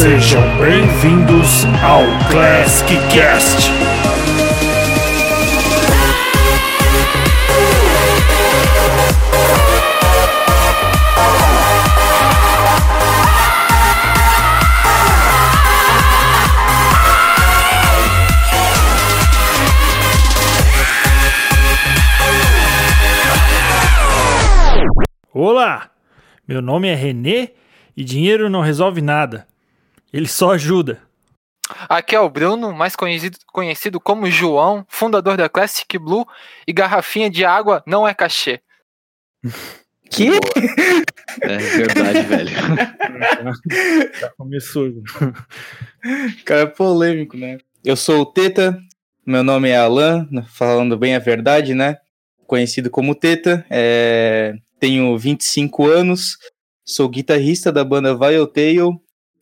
Sejam bem-vindos ao Classic Cast. Olá, meu nome é Renê e dinheiro não resolve nada. Ele só ajuda. Aqui é o Bruno, mais conhecido, conhecido como João, fundador da Classic Blue e garrafinha de água não é cachê. Que? É verdade, velho. Já começou. Cara, é polêmico, né? Eu sou o Teta, meu nome é Alan, falando bem a verdade, né? Conhecido como Teta, é... tenho 25 anos, sou guitarrista da banda Vile Tail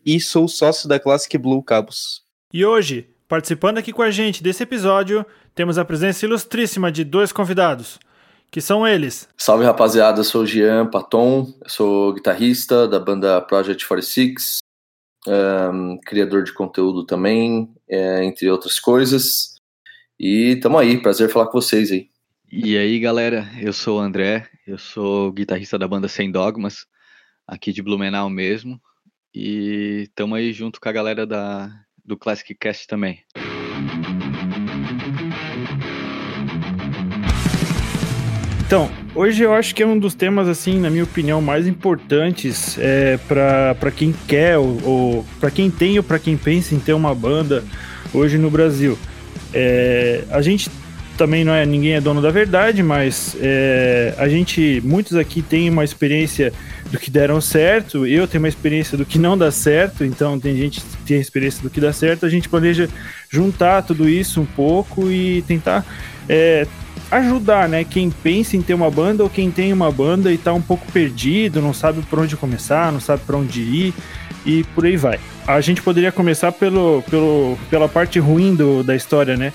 e sou sócio da Classic Blue Cabos. E hoje, participando aqui com a gente desse episódio, temos a presença ilustríssima de dois convidados, que são eles. Salve rapaziada, eu sou o Jean Paton, eu sou guitarrista da banda Project 46, um, criador de conteúdo também, é, entre outras coisas. E tamo aí, prazer falar com vocês aí. E aí, galera, eu sou o André, eu sou guitarrista da banda Sem Dogmas, aqui de Blumenau mesmo. E tamo aí junto com a galera da, do Classic Cast também. Então, hoje eu acho que é um dos temas, assim, na minha opinião, mais importantes é, para quem quer ou, ou para quem tem ou para quem pensa em ter uma banda hoje no Brasil. É, a gente também não é ninguém é dono da verdade, mas é, a gente, muitos aqui têm uma experiência do que deram certo, eu tenho uma experiência do que não dá certo, então tem gente que tem experiência do que dá certo, a gente planeja juntar tudo isso um pouco e tentar é, ajudar, né? Quem pensa em ter uma banda ou quem tem uma banda e tá um pouco perdido, não sabe por onde começar, não sabe para onde ir e por aí vai. A gente poderia começar pelo, pelo, pela parte ruim do, da história, né?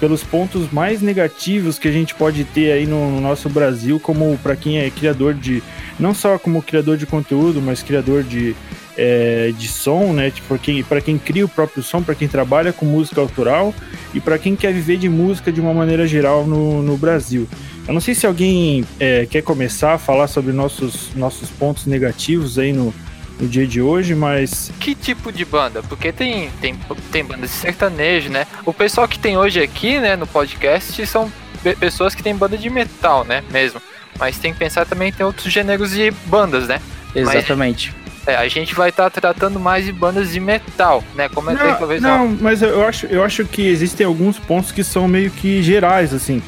Pelos pontos mais negativos que a gente pode ter aí no, no nosso Brasil, como para quem é criador de. Não só como criador de conteúdo, mas criador de, é, de som, né? Tipo, quem, para quem cria o próprio som, para quem trabalha com música autoral e para quem quer viver de música de uma maneira geral no, no Brasil. Eu não sei se alguém é, quer começar a falar sobre nossos, nossos pontos negativos aí no, no dia de hoje, mas. Que tipo de banda? Porque tem, tem, tem banda de sertanejo, né? O pessoal que tem hoje aqui, né, no podcast, são pessoas que têm banda de metal, né, mesmo. Mas tem que pensar também que tem outros gêneros de bandas, né? Exatamente. Mas, é, a gente vai estar tá tratando mais de bandas de metal, né? Como é não, talvez. Não, mas eu acho, eu acho que existem alguns pontos que são meio que gerais, assim.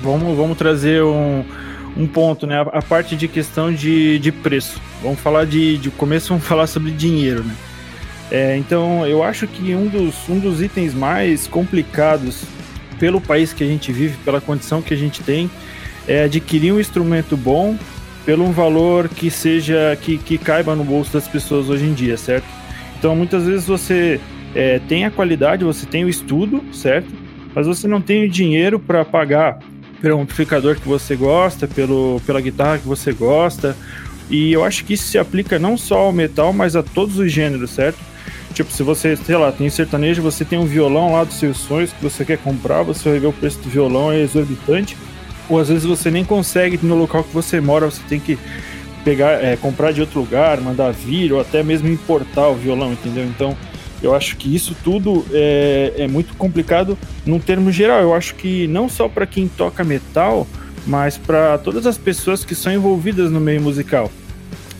Vamos, vamos trazer um um ponto, né? A, parte de questão de, de preço. Vamos falar de, de começo, vamos falar sobre dinheiro, né? É, então, eu acho que um dos, um dos itens mais complicados pelo país que a gente vive, pela condição que a gente tem, é adquirir um instrumento bom pelo um valor que seja que, que caiba no bolso das pessoas hoje em dia, certo? Então, muitas vezes você é, tem a qualidade, você tem o estudo, certo? Mas você não tem o dinheiro para pagar pelo amplificador que você gosta, pelo, pela guitarra que você gosta. E eu acho que isso se aplica não só ao metal, mas a todos os gêneros, certo? Tipo, se você, sei lá, tem sertanejo, você tem um violão lá dos seus sonhos que você quer comprar, você vai ver o preço do violão é exorbitante. Ou às vezes você nem consegue no local que você mora, você tem que pegar, é, comprar de outro lugar, mandar vir, ou até mesmo importar o violão, entendeu? Então, eu acho que isso tudo é, é muito complicado num termo geral. Eu acho que não só para quem toca metal, mas para todas as pessoas que são envolvidas no meio musical,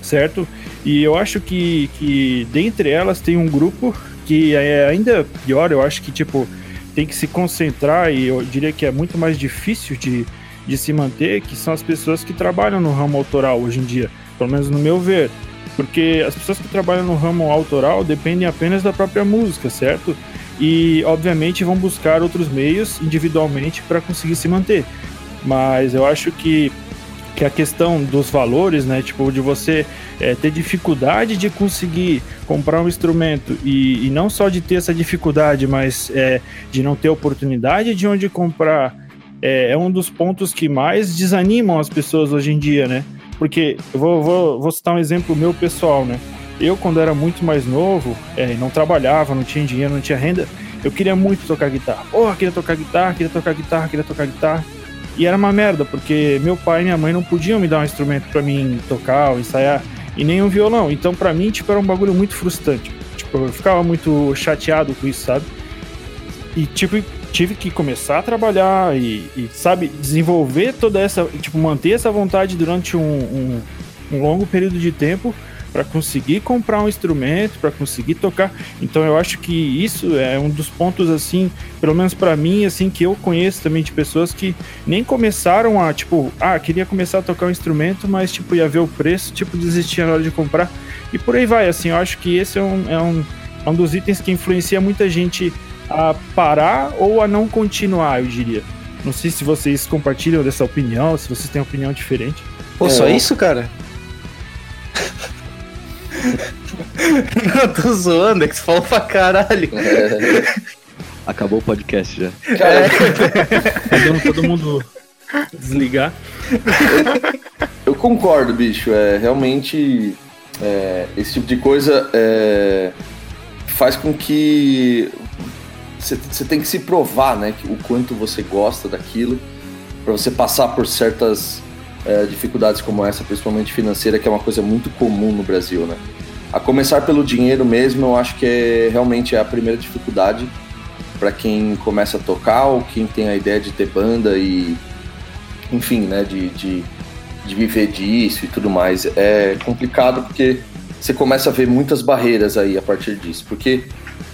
certo? E eu acho que, que dentre elas tem um grupo que é ainda pior, eu acho que tipo tem que se concentrar e eu diria que é muito mais difícil de, de se manter, que são as pessoas que trabalham no ramo autoral hoje em dia, pelo menos no meu ver. Porque as pessoas que trabalham no ramo autoral dependem apenas da própria música, certo? E, obviamente, vão buscar outros meios individualmente para conseguir se manter. Mas eu acho que, que a questão dos valores, né? Tipo, de você é, ter dificuldade de conseguir comprar um instrumento e, e, não só de ter essa dificuldade, mas é, de não ter oportunidade de onde comprar, é, é um dos pontos que mais desanimam as pessoas hoje em dia, né? Porque eu vou, vou, vou citar um exemplo meu pessoal, né? eu, quando era muito mais novo, é, não trabalhava, não tinha dinheiro, não tinha renda, eu queria muito tocar guitarra. Porra, queria tocar guitarra, queria tocar guitarra, queria tocar guitarra. E era uma merda, porque meu pai e minha mãe não podiam me dar um instrumento para mim tocar ou ensaiar, e nem um violão. Então, para mim, tipo, era um bagulho muito frustrante. Tipo, eu ficava muito chateado com isso, sabe? E, tipo, tive que começar a trabalhar e, e sabe, desenvolver toda essa, tipo, manter essa vontade durante um, um, um longo período de tempo para conseguir comprar um instrumento, para conseguir tocar. Então eu acho que isso é um dos pontos assim, pelo menos para mim, assim que eu conheço também de pessoas que nem começaram a tipo, ah, queria começar a tocar um instrumento, mas tipo ia ver o preço, tipo desistia na hora de comprar e por aí vai. Assim, eu acho que esse é um, é um, é um dos itens que influencia muita gente a parar ou a não continuar, eu diria. Não sei se vocês compartilham dessa opinião, se vocês têm opinião diferente. Pô, é, só isso, cara? não, tô zoando, é que você falou pra caralho. É. Acabou o podcast já. Podemos todo mundo desligar. Eu concordo, bicho. É realmente é, esse tipo de coisa é, faz com que você tem que se provar, né? O quanto você gosta daquilo para você passar por certas é, dificuldades como essa, principalmente financeira, que é uma coisa muito comum no Brasil, né? A começar pelo dinheiro mesmo, eu acho que é realmente é a primeira dificuldade para quem começa a tocar ou quem tem a ideia de ter banda e, enfim, né, de, de, de viver disso e tudo mais. É complicado porque você começa a ver muitas barreiras aí a partir disso. Porque,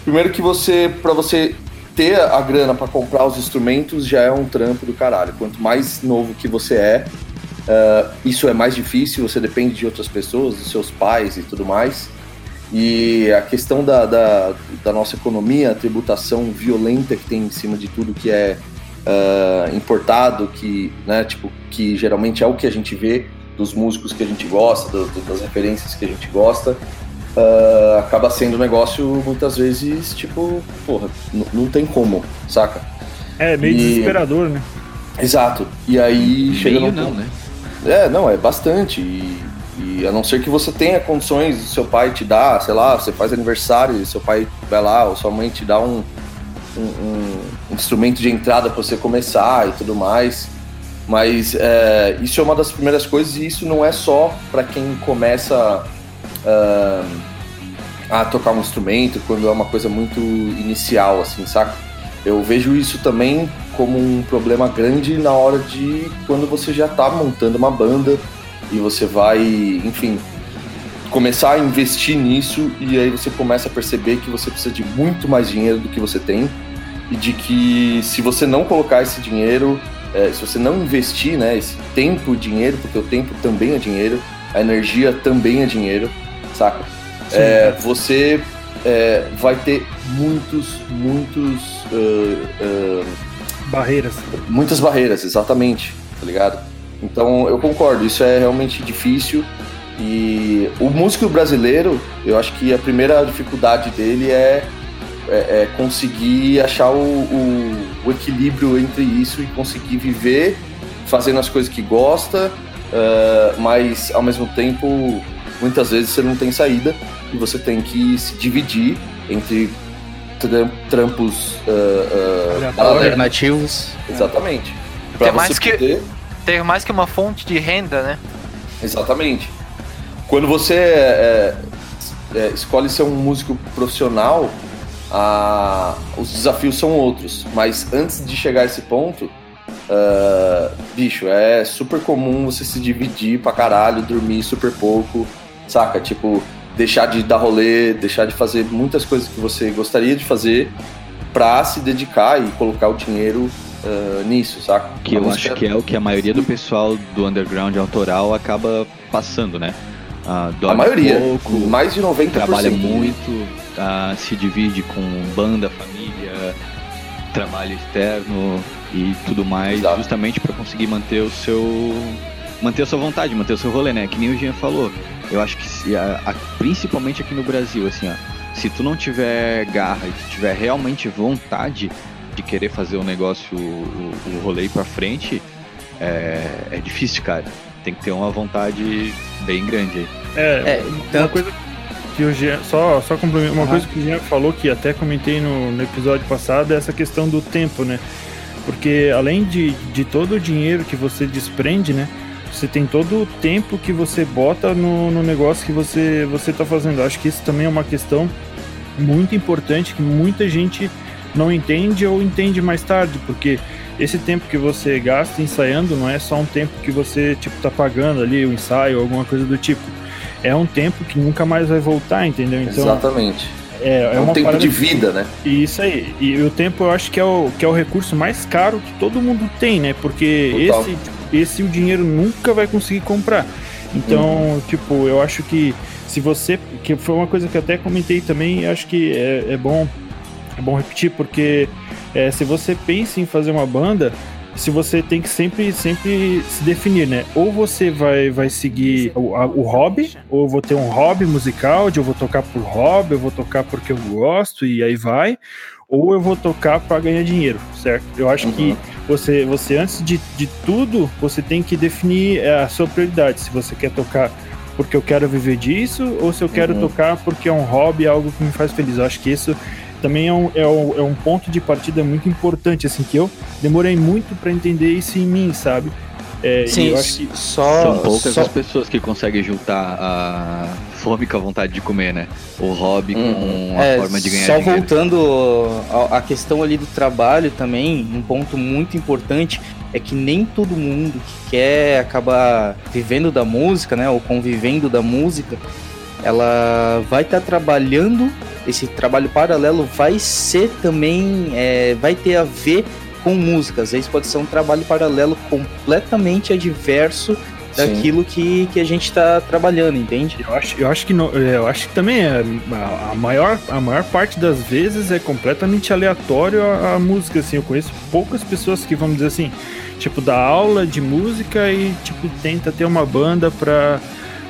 primeiro que você, para você ter a grana para comprar os instrumentos já é um trampo do caralho. Quanto mais novo que você é, Uh, isso é mais difícil, você depende de outras pessoas, dos seus pais e tudo mais. E a questão da, da, da nossa economia, a tributação violenta que tem em cima de tudo que é uh, importado, que, né, tipo, que geralmente é o que a gente vê dos músicos que a gente gosta, do, do, das referências que a gente gosta, uh, acaba sendo um negócio muitas vezes, tipo, porra, não tem como, saca? É, meio e... desesperador, né? Exato. E aí chega Meio não, né? É, não, é bastante. E, e, a não ser que você tenha condições, seu pai te dá, sei lá, você faz aniversário e seu pai vai lá, ou sua mãe te dá um, um, um instrumento de entrada para você começar e tudo mais. Mas é, isso é uma das primeiras coisas e isso não é só para quem começa uh, a tocar um instrumento quando é uma coisa muito inicial, assim, saca? Eu vejo isso também como um problema grande na hora de quando você já está montando uma banda e você vai, enfim, começar a investir nisso e aí você começa a perceber que você precisa de muito mais dinheiro do que você tem e de que se você não colocar esse dinheiro, é, se você não investir, né, esse tempo e dinheiro, porque o tempo também é dinheiro, a energia também é dinheiro, saca? É, você é, vai ter muitos, muitos uh, uh, Barreiras. Muitas barreiras, exatamente, tá ligado? Então eu concordo, isso é realmente difícil. E o músico brasileiro, eu acho que a primeira dificuldade dele é, é, é conseguir achar o, o, o, equilíbrio entre isso e conseguir viver fazendo as coisas que gosta, uh, mas ao mesmo tempo, muitas vezes você não tem saída e você tem que se dividir entre trampos uh, uh, alternativos. Exatamente. Pra ter mais, poder... que, ter mais que uma fonte de renda, né? Exatamente. Quando você é, é, é, escolhe ser um músico profissional, a, os desafios são outros. Mas antes de chegar a esse ponto, uh, bicho, é super comum você se dividir pra caralho, dormir super pouco, saca? Tipo, deixar de dar rolê, deixar de fazer muitas coisas que você gostaria de fazer para se dedicar e colocar o dinheiro uh, nisso, saca? Que eu acho que é o que a maioria do pessoal do underground autoral acaba passando, né? Uh, a maioria, pouco, mais de 90%. Trabalha muito, uh, se divide com banda, família, trabalho externo e tudo mais, Exato. justamente para conseguir manter o seu manter a sua vontade, manter o seu rolê, né? Que nem o Jean falou. Eu acho que se a, a, principalmente aqui no Brasil, assim, ó, se tu não tiver garra e tu tiver realmente vontade de querer fazer o negócio, o, o rolê para frente, é, é difícil, cara. Tem que ter uma vontade bem grande aí. É, é uma coisa que o Jean, só, só uma coisa que o Jean falou que até comentei no, no episódio passado é essa questão do tempo, né? Porque além de, de todo o dinheiro que você desprende, né? Você tem todo o tempo que você bota no, no negócio que você você está fazendo. Acho que isso também é uma questão muito importante que muita gente não entende ou entende mais tarde, porque esse tempo que você gasta ensaiando não é só um tempo que você tipo tá pagando ali o ensaio ou alguma coisa do tipo. É um tempo que nunca mais vai voltar, entendeu? Então, Exatamente. É, é, é um tempo de vida, né? Isso aí. E o tempo eu acho que é o, que é o recurso mais caro que todo mundo tem, né? Porque esse, esse o dinheiro nunca vai conseguir comprar. Então, uhum. tipo, eu acho que se você. Que foi uma coisa que até comentei também, acho que é, é bom. É bom repetir, porque é, se você pensa em fazer uma banda, se você tem que sempre, sempre se definir, né? Ou você vai, vai seguir o, a, o hobby, ou vou ter um hobby musical, de eu vou tocar por hobby, eu vou tocar porque eu gosto e aí vai, ou eu vou tocar para ganhar dinheiro, certo? Eu acho uhum. que você, você antes de, de tudo, você tem que definir é, a sua prioridade. Se você quer tocar porque eu quero viver disso, ou se eu quero uhum. tocar porque é um hobby, algo que me faz feliz. Eu acho que isso também é um, é um, é um ponto de partida muito importante, assim, que eu demorei muito para entender isso em mim, sabe? É, Sim, eu acho que só, são poucas só... as pessoas que conseguem juntar a fome com a vontade de comer, né? O hobby com a é, forma de ganhar só dinheiro. voltando à questão ali do trabalho também, um ponto muito importante é que nem todo mundo que quer acabar vivendo da música, né, ou convivendo da música, ela vai estar tá trabalhando, esse trabalho paralelo vai ser também, é, vai ter a ver com música. Às vezes pode ser um trabalho paralelo completamente adverso daquilo que, que a gente está trabalhando, entende? Eu acho, eu acho que não, é, eu acho que também é, a, maior, a maior parte das vezes é completamente aleatório a, a, música, assim. Eu conheço poucas pessoas que, vamos dizer assim, tipo, dá aula de música e, tipo, tenta ter uma banda pra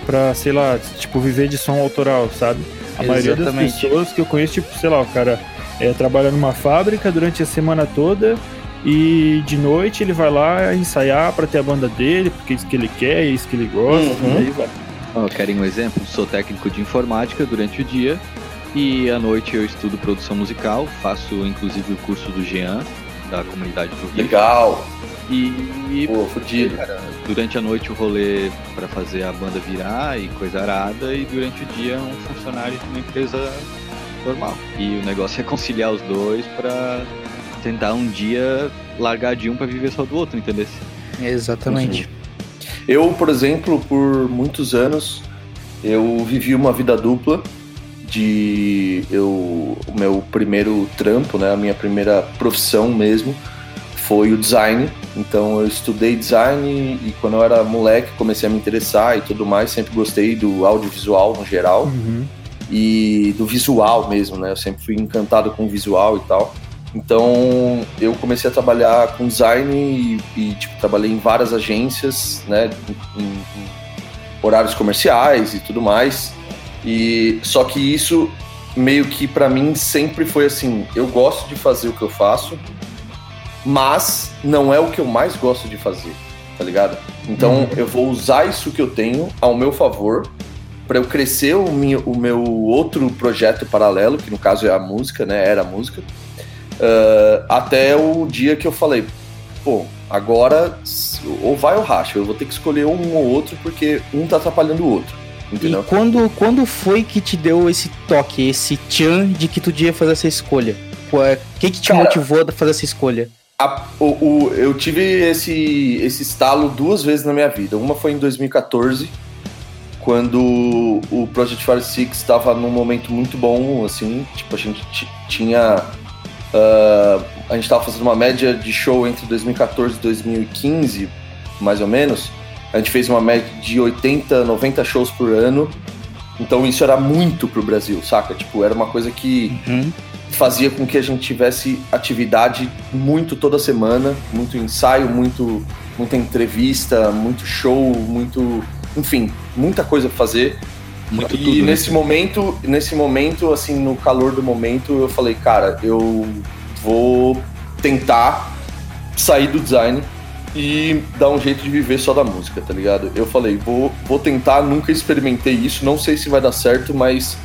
pra, sei lá, tipo, viver de som autoral, sabe? A Exatamente. maioria das pessoas que eu conheço, tipo, sei lá, o cara é, trabalha numa fábrica durante a semana toda e de noite ele vai lá ensaiar para ter a banda dele, porque é isso que ele quer, é isso que ele gosta, uhum. e aí vai. Oh, querem um exemplo? Sou técnico de informática durante o dia e à noite eu estudo produção musical, faço inclusive o curso do Jean, da comunidade do Rio. Legal! E, Pô, fudido. Cara, durante a noite o rolê para fazer a banda virar e coisa arada, e durante o dia um funcionário de uma empresa normal. E o negócio é conciliar os dois para tentar um dia largar de um para viver só do outro, entendeu? Exatamente. Eu, por exemplo, por muitos anos, eu vivi uma vida dupla de eu o meu primeiro trampo, né, a minha primeira profissão mesmo foi o design. Então eu estudei design e quando eu era moleque comecei a me interessar e tudo mais. Sempre gostei do audiovisual no geral uhum. e do visual mesmo, né? Eu sempre fui encantado com o visual e tal. Então eu comecei a trabalhar com design e, e tipo, trabalhei em várias agências, né? Em, em horários comerciais e tudo mais. E só que isso meio que para mim sempre foi assim, eu gosto de fazer o que eu faço, mas não é o que eu mais gosto de fazer, tá ligado? Então uhum. eu vou usar isso que eu tenho ao meu favor para eu crescer o meu, o meu outro projeto paralelo, que no caso é a música, né? Era a música, uh, até o dia que eu falei, pô, agora ou vai ou racha, eu vou ter que escolher um ou outro porque um tá atrapalhando o outro. Entendeu? E quando, quando foi que te deu esse toque, esse tchan de que tu devia fazer essa escolha? O que, que te Cara, motivou a fazer essa escolha? A, o, o, eu tive esse, esse estalo duas vezes na minha vida. Uma foi em 2014, quando o Project Fire Six estava num momento muito bom, assim, tipo, a gente tinha. Uh, a gente estava fazendo uma média de show entre 2014 e 2015, mais ou menos. A gente fez uma média de 80, 90 shows por ano. Então isso era muito pro Brasil, saca? Tipo, era uma coisa que uhum fazia com que a gente tivesse atividade muito toda semana, muito ensaio, muito muita entrevista, muito show, muito, enfim, muita coisa pra fazer. Muito e tudo, né? nesse né? momento, nesse momento, assim, no calor do momento, eu falei, cara, eu vou tentar sair do design e dar um jeito de viver só da música, tá ligado? Eu falei, vou, vou tentar, nunca experimentei isso, não sei se vai dar certo, mas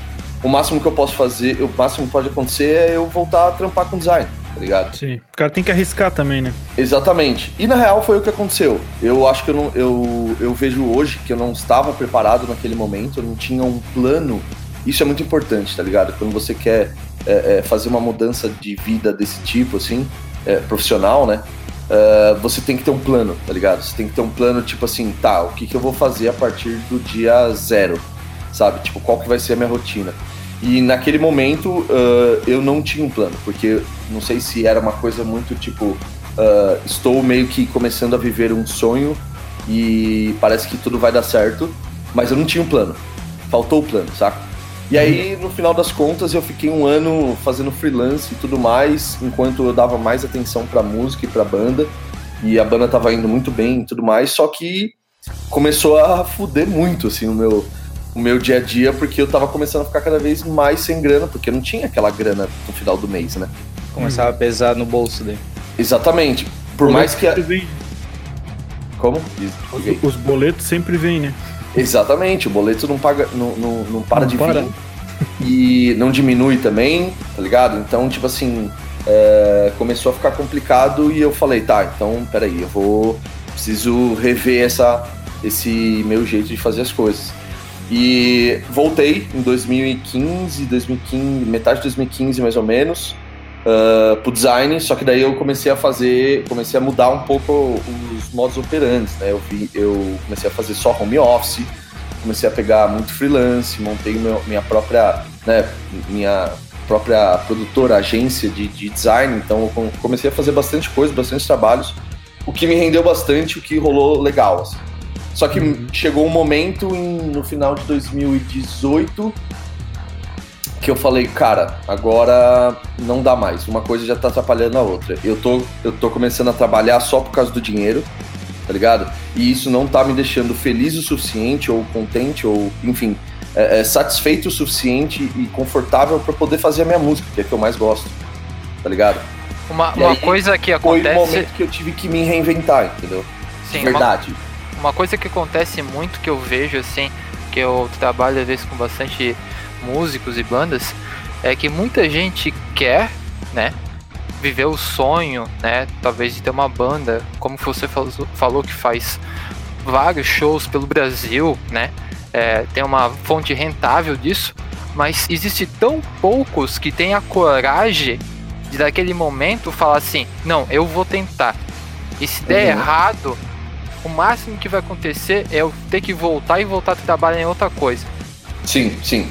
o máximo que eu posso fazer, o máximo que pode acontecer é eu voltar a trampar com design, tá ligado? Sim. O cara tem que arriscar também, né? Exatamente. E na real foi o que aconteceu. Eu acho que eu não. Eu, eu vejo hoje que eu não estava preparado naquele momento, eu não tinha um plano. Isso é muito importante, tá ligado? Quando você quer é, é, fazer uma mudança de vida desse tipo, assim, é, profissional, né? Uh, você tem que ter um plano, tá ligado? Você tem que ter um plano, tipo assim, tá, o que, que eu vou fazer a partir do dia zero, sabe? Tipo, qual que vai ser a minha rotina? E naquele momento uh, eu não tinha um plano, porque não sei se era uma coisa muito tipo, uh, estou meio que começando a viver um sonho e parece que tudo vai dar certo, mas eu não tinha um plano. Faltou o plano, saca? E aí, no final das contas, eu fiquei um ano fazendo freelance e tudo mais, enquanto eu dava mais atenção pra música e pra banda. E a banda tava indo muito bem e tudo mais, só que começou a fuder muito, assim, o meu, o meu dia a dia, porque eu tava começando a ficar cada vez mais sem grana, porque eu não tinha aquela grana no final do mês, né? Começava a pesar no bolso dele. Exatamente. Por mais que. A... Vem. Como? Os, os boletos sempre vêm, né? Exatamente, o boleto não paga, não, não, não para Não de para. vir. E não diminui também, tá ligado? Então, tipo assim, é, começou a ficar complicado e eu falei, tá, então, peraí, eu vou. Preciso rever essa, esse meu jeito de fazer as coisas. E voltei em 2015, 2015, metade de 2015 mais ou menos, uh, pro design, só que daí eu comecei a fazer, comecei a mudar um pouco os modos operantes, né? Eu, vi, eu comecei a fazer só home office, comecei a pegar muito freelance, montei meu, minha própria, né, minha própria produtora, agência de, de design, então eu com- comecei a fazer bastante coisa, bastante trabalhos, o que me rendeu bastante, o que rolou legal, assim. Só que chegou um momento em- no final de 2018 que eu falei, cara, agora não dá mais. Uma coisa já tá atrapalhando a outra. Eu tô, eu tô começando a trabalhar só por causa do dinheiro, tá ligado? E isso não tá me deixando feliz o suficiente, ou contente, ou, enfim, é, é, satisfeito o suficiente e confortável pra poder fazer a minha música, que é a que eu mais gosto, tá ligado? Uma, uma aí, coisa que Foi o acontece. momento que eu tive que me reinventar, entendeu? Sim, Verdade. uma coisa que acontece muito que eu vejo assim, que eu trabalho às vezes com bastante músicos e bandas, é que muita gente quer, né, viver o sonho, né, talvez de ter uma banda, como você falou, que faz vários shows pelo Brasil, né, é, tem uma fonte rentável disso, mas existe tão poucos que têm a coragem de naquele momento falar assim, não, eu vou tentar. E se der Uhum. errado, o máximo que vai acontecer é eu ter que voltar e voltar a trabalhar em outra coisa. Sim, sim.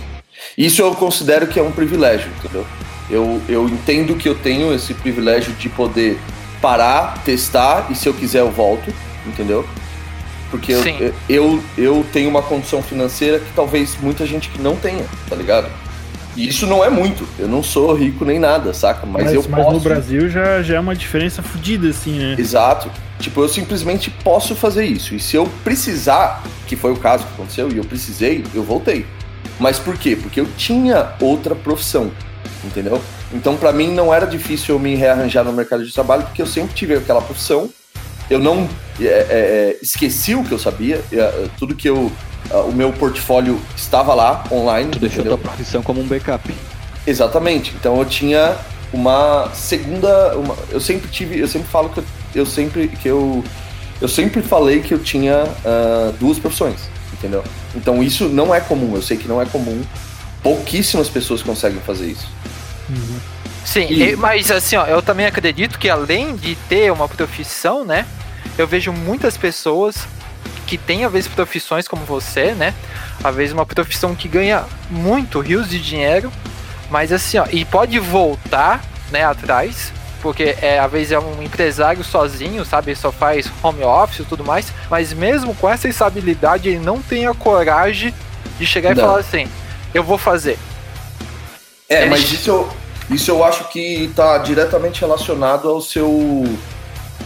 Isso eu considero que é um privilégio, entendeu? Eu, eu entendo que eu tenho esse privilégio de poder parar, testar e se eu quiser eu volto, entendeu? Porque eu, eu, eu tenho uma condição financeira que talvez muita gente que não tenha, tá ligado? E isso não é muito. Eu não sou rico nem nada, saca? Mas, Mas, eu mas posso. no Brasil já, já é uma diferença fodida, assim, né? Exato. Tipo, eu simplesmente posso fazer isso. E se eu precisar, que foi o caso que aconteceu, e eu precisei, eu voltei. Mas por quê? Porque eu tinha outra profissão, entendeu? Então, pra mim, não era difícil eu me rearranjar no mercado de trabalho, porque eu sempre tive aquela profissão. Eu não é, é, é, esqueci o que eu sabia, é, é, tudo que eu. é, o meu portfólio estava lá, online. Tu deixou entendeu? tua profissão como um backup. Exatamente. Então eu tinha uma segunda, uma- eu sempre tive, eu sempre falo que eu, eu sempre que eu eu sempre falei que eu tinha ah, duas profissões, entendeu? Então isso não é comum. Eu sei que não é comum. Pouquíssimas pessoas conseguem fazer isso. Sim, E- e- mas assim, ó, eu também acredito que além de ter uma profissão, né? Eu vejo muitas pessoas que têm, às vezes, profissões como você, né? Às vezes uma profissão que ganha muito rios de dinheiro, mas assim, ó, e pode voltar, né, atrás, porque é, às vezes é um empresário sozinho, sabe? Ele só faz home office e tudo mais, mas mesmo com essa estabilidade, ele não tem a coragem de chegar e Não. falar assim: eu vou fazer. É, Eles- mas isso eu, isso eu acho que está diretamente relacionado ao seu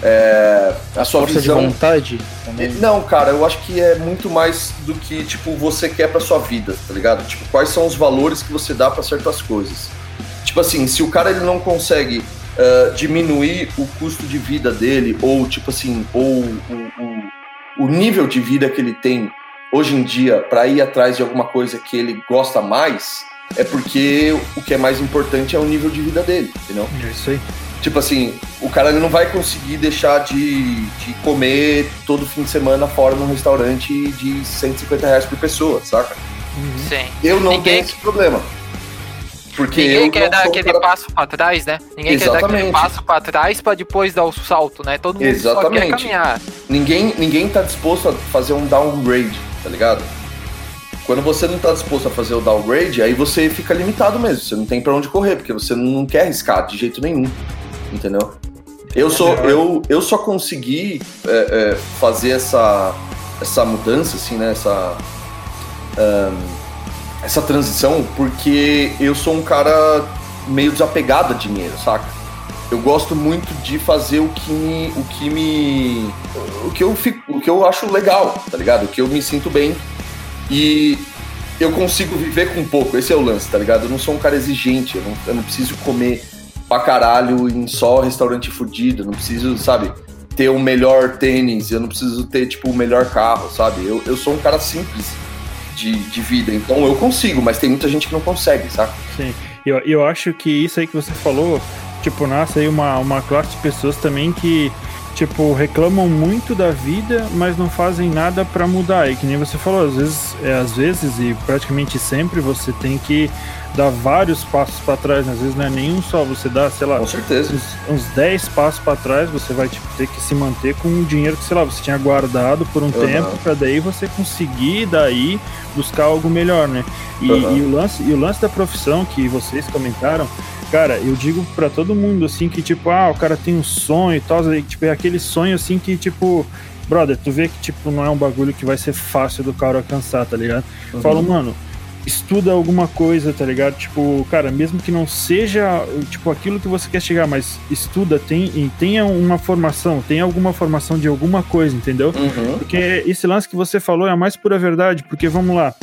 é, a sua Força de visão vontade também. Não, cara, eu acho que é muito mais do que, tipo, você quer pra sua vida, tá ligado? Tipo, quais são os valores que você dá pra certas coisas. Tipo assim, se o cara ele não consegue ah, diminuir o custo de vida dele, ou tipo assim, ou o, o, o nível de vida que ele tem hoje em dia pra ir atrás de alguma coisa que ele gosta mais, é porque o que é mais importante é o nível de vida dele, entendeu? É isso aí. Tipo assim, o cara ele não vai conseguir deixar de, de comer todo fim de semana fora num restaurante de 150 reais por pessoa, saca? Sim. Eu não Ninguém- tenho esse problema. Porque Ninguém eu quer dar aquele cara- passo pra trás, né? Ninguém quer dar aquele Exatamente. passo pra trás pra depois dar o salto, né? Todo mundo só quer Exatamente. caminhar. Ninguém, ninguém tá disposto a fazer um downgrade, tá ligado? Quando você não tá disposto a fazer o downgrade, aí você fica limitado mesmo. Você não tem pra onde correr, porque você não quer arriscar de jeito nenhum. Entendeu? Eu, sou, eu, eu só consegui é, é, fazer essa, essa mudança, assim, né? Essa, ahn, essa transição, porque eu sou um cara meio desapegado a dinheiro, saca? Eu gosto muito de fazer o que me, o que me, o que eu fico, o que eu acho legal, tá ligado? O que eu me sinto bem e eu consigo viver com pouco. Esse é o lance, tá ligado? Eu não sou um cara exigente, eu não, eu não preciso comer pra caralho em só restaurante fudido, não preciso, sabe, ter o melhor tênis, eu não preciso ter, tipo, o melhor carro, sabe? Eu, eu sou um cara simples de, de vida, então eu consigo, mas tem muita gente que não consegue, saca? Sim. Eu, eu acho que isso aí que você falou, tipo, nasce aí uma, uma classe de pessoas também que, tipo, reclamam muito da vida, mas não fazem nada pra mudar. E que nem você falou, às vezes, é, às vezes e praticamente sempre você tem que dar vários passos pra trás, né? às vezes não é nenhum só, você dá, sei lá, Com certeza. uns, uns 10 passos pra trás, você vai tipo, ter que se manter com o dinheiro que, sei lá, você tinha guardado por um Uhum. tempo, pra daí você conseguir daí buscar algo melhor, né? E, Uhum. e o lance, e o lance da profissão que vocês comentaram, cara, eu digo pra todo mundo assim que tipo, ah, o cara tem um sonho e tal, aí, tipo, é aquele sonho assim que tipo, brother, tu vê que tipo não é um bagulho que vai ser fácil do cara alcançar, tá ligado? Uhum. Falo, mano, estuda alguma coisa, tá ligado? Tipo, cara, mesmo que não seja tipo aquilo que você quer chegar, mas estuda, tem e tenha uma formação, tenha alguma formação de alguma coisa, entendeu? Uhum. Porque esse lance que você falou é a mais pura verdade, porque vamos lá.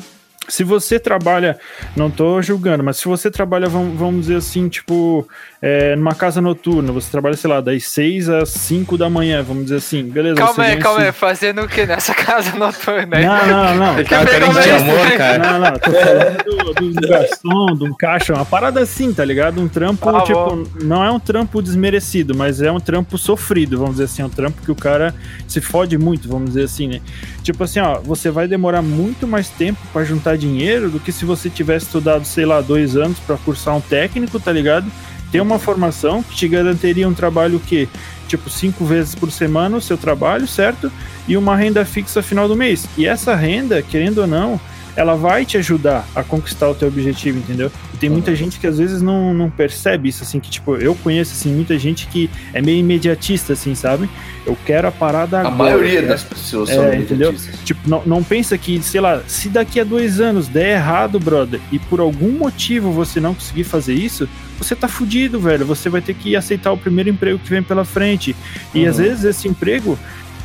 Se você trabalha, não tô julgando, mas se você trabalha, vamos, vamos dizer assim, tipo, é, numa casa noturna, você trabalha, sei lá, das 6 às 5 da manhã, vamos dizer assim, beleza? Calma aí, calma aí. esse- Fazendo o que nessa casa noturna aí? Não, não, não. Cara, de amor, cara. Não, não, tô falando do, do, do garçom, de um caixa, uma parada assim, tá ligado? Um trampo, Ah, tipo, bom. não é um trampo desmerecido, mas é um trampo sofrido, vamos dizer assim, é um trampo que o cara se fode muito, vamos dizer assim, né? Tipo assim, ó, você vai demorar muito mais tempo pra juntar dinheiro do que se você tivesse estudado, sei lá, dois anos pra cursar um técnico, tá ligado? Ter uma formação que te garantiria um trabalho que, tipo, cinco vezes por semana o seu trabalho, certo? E uma renda fixa final do mês. E essa renda, querendo ou não, ela vai te ajudar a conquistar o teu objetivo, entendeu? E tem muita gente que às vezes não, não percebe isso, assim, que tipo, eu conheço, assim, muita gente que é meio imediatista, assim, sabe? Eu quero a parada A agora. maioria né? das pessoas É, são entendeu? imediatistas. Tipo, não, não pensa que, sei lá, se daqui a dois anos der errado, brother, e por algum motivo você não conseguir fazer isso, você tá fudido, velho. Você vai ter que aceitar o primeiro emprego que vem pela frente. E Uhum. às vezes esse emprego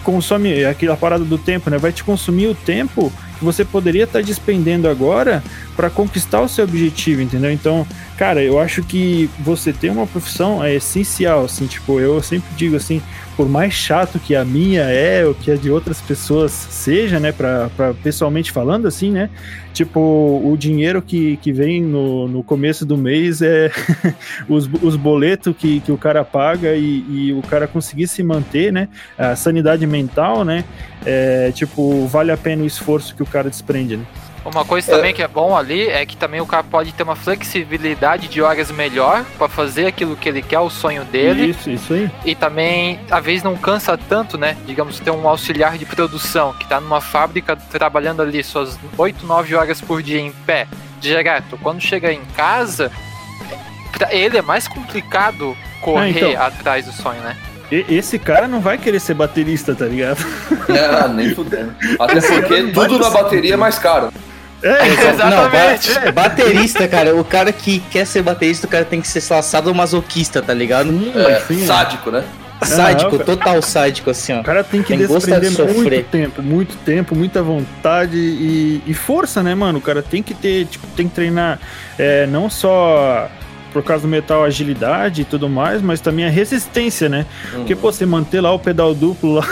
consome é aquela parada do tempo, né? Vai te consumir o tempo que você poderia estar despendendo agora para conquistar o seu objetivo, entendeu? Então, cara, eu acho que você ter uma profissão é essencial, assim, tipo, eu sempre digo assim, por mais chato que a minha é, ou que a de outras pessoas seja, né, pra, pra pessoalmente falando, assim, né, tipo, o dinheiro que, que vem no, no começo do mês é os, os boletos que, que o cara paga e, e o cara conseguir se manter, né, a sanidade mental, né, é, tipo, vale a pena o esforço que o cara desprende, né. Uma coisa também que é bom ali é que também o cara pode ter uma flexibilidade de horas melhor pra fazer aquilo que ele quer, o sonho dele. Isso, isso aí. E também, às vezes, não cansa tanto, né? Digamos, ter um auxiliar de produção que tá numa fábrica trabalhando ali suas 8, 9 horas por dia em pé, direto. Quando chega em casa, pra ele é mais complicado correr Ah, então. atrás do sonho, né? E- esse cara não vai querer ser baterista, tá ligado? Ah, nem fudendo. Até porque tudo na bateria é mais caro. É, Exatamente. Não, ba- baterista, cara, o cara que quer ser baterista, o cara tem que ser sei lá, sadomasoquista, tá ligado? É, assim, sádico, né? Sádico, cara. total sádico, assim, ó. O cara tem que Tem de desprender sofrer. muito tempo, muito tempo, muita vontade e, e força, né, mano? O cara tem que ter, tipo, tem que treinar é, não só por causa do metal, agilidade e tudo mais, mas também a resistência, né? Uhum. Porque, pô, você manter lá o pedal duplo lá,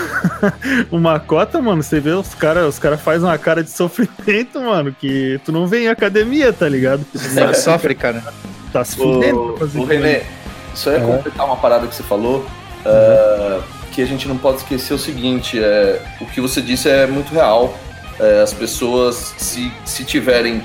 uma cota, mano, você vê os caras os cara fazem uma cara de sofrimento, mano, que tu não vem em academia, tá ligado? Você sofre, cara. Tá se fudendo. O, o René, só ia completar uma parada que você falou. Uhum. Uh, que a gente não pode esquecer o seguinte: é, o que você disse é muito real. É, as pessoas, se, se tiverem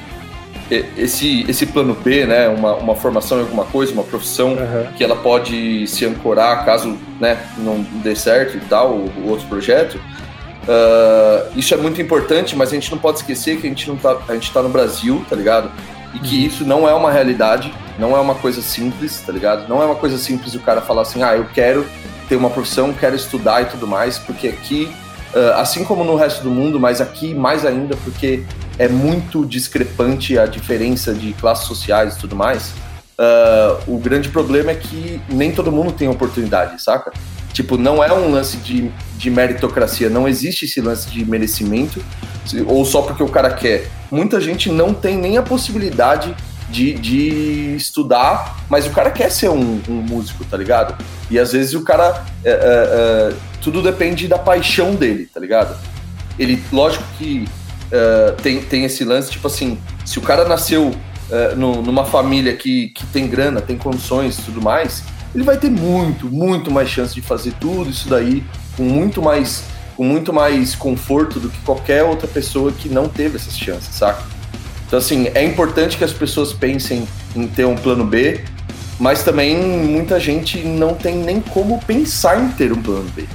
esse, esse plano B, né, uma, uma formação em alguma coisa, uma profissão uhum. que ela pode se ancorar caso né, não dê certo e tal, o, o outro projeto. Uh, isso é muito importante, mas a gente não pode esquecer que a gente não tá, a gente tá no Brasil, tá ligado? E que uhum. isso não é uma realidade, não é uma coisa simples, tá ligado? Não é uma coisa simples o cara falar assim, ah, eu quero ter uma profissão, quero estudar e tudo mais, porque aqui, assim como no resto do mundo, mas aqui mais ainda, porque é muito discrepante a diferença de classes sociais e tudo mais. Uh, o grande problema é que nem todo mundo tem oportunidade, saca? Tipo, não é um lance de, de meritocracia, não existe esse lance de merecimento, ou só porque o cara quer. Muita gente não tem nem a possibilidade de, de estudar, mas o cara quer ser um, um músico, tá ligado? E às vezes o cara. É, é, é, tudo depende da paixão dele, tá ligado? Ele, lógico que uh, tem, tem esse lance, tipo assim, se o cara nasceu uh, no, numa família que, que tem grana, tem condições e tudo mais, ele vai ter muito, muito mais chance de fazer tudo isso daí com muito mais com muito mais conforto do que qualquer outra pessoa que não teve essas chances, saca? Então, assim, é importante que as pessoas pensem em ter um plano B, mas também muita gente não tem nem como pensar em ter um plano B.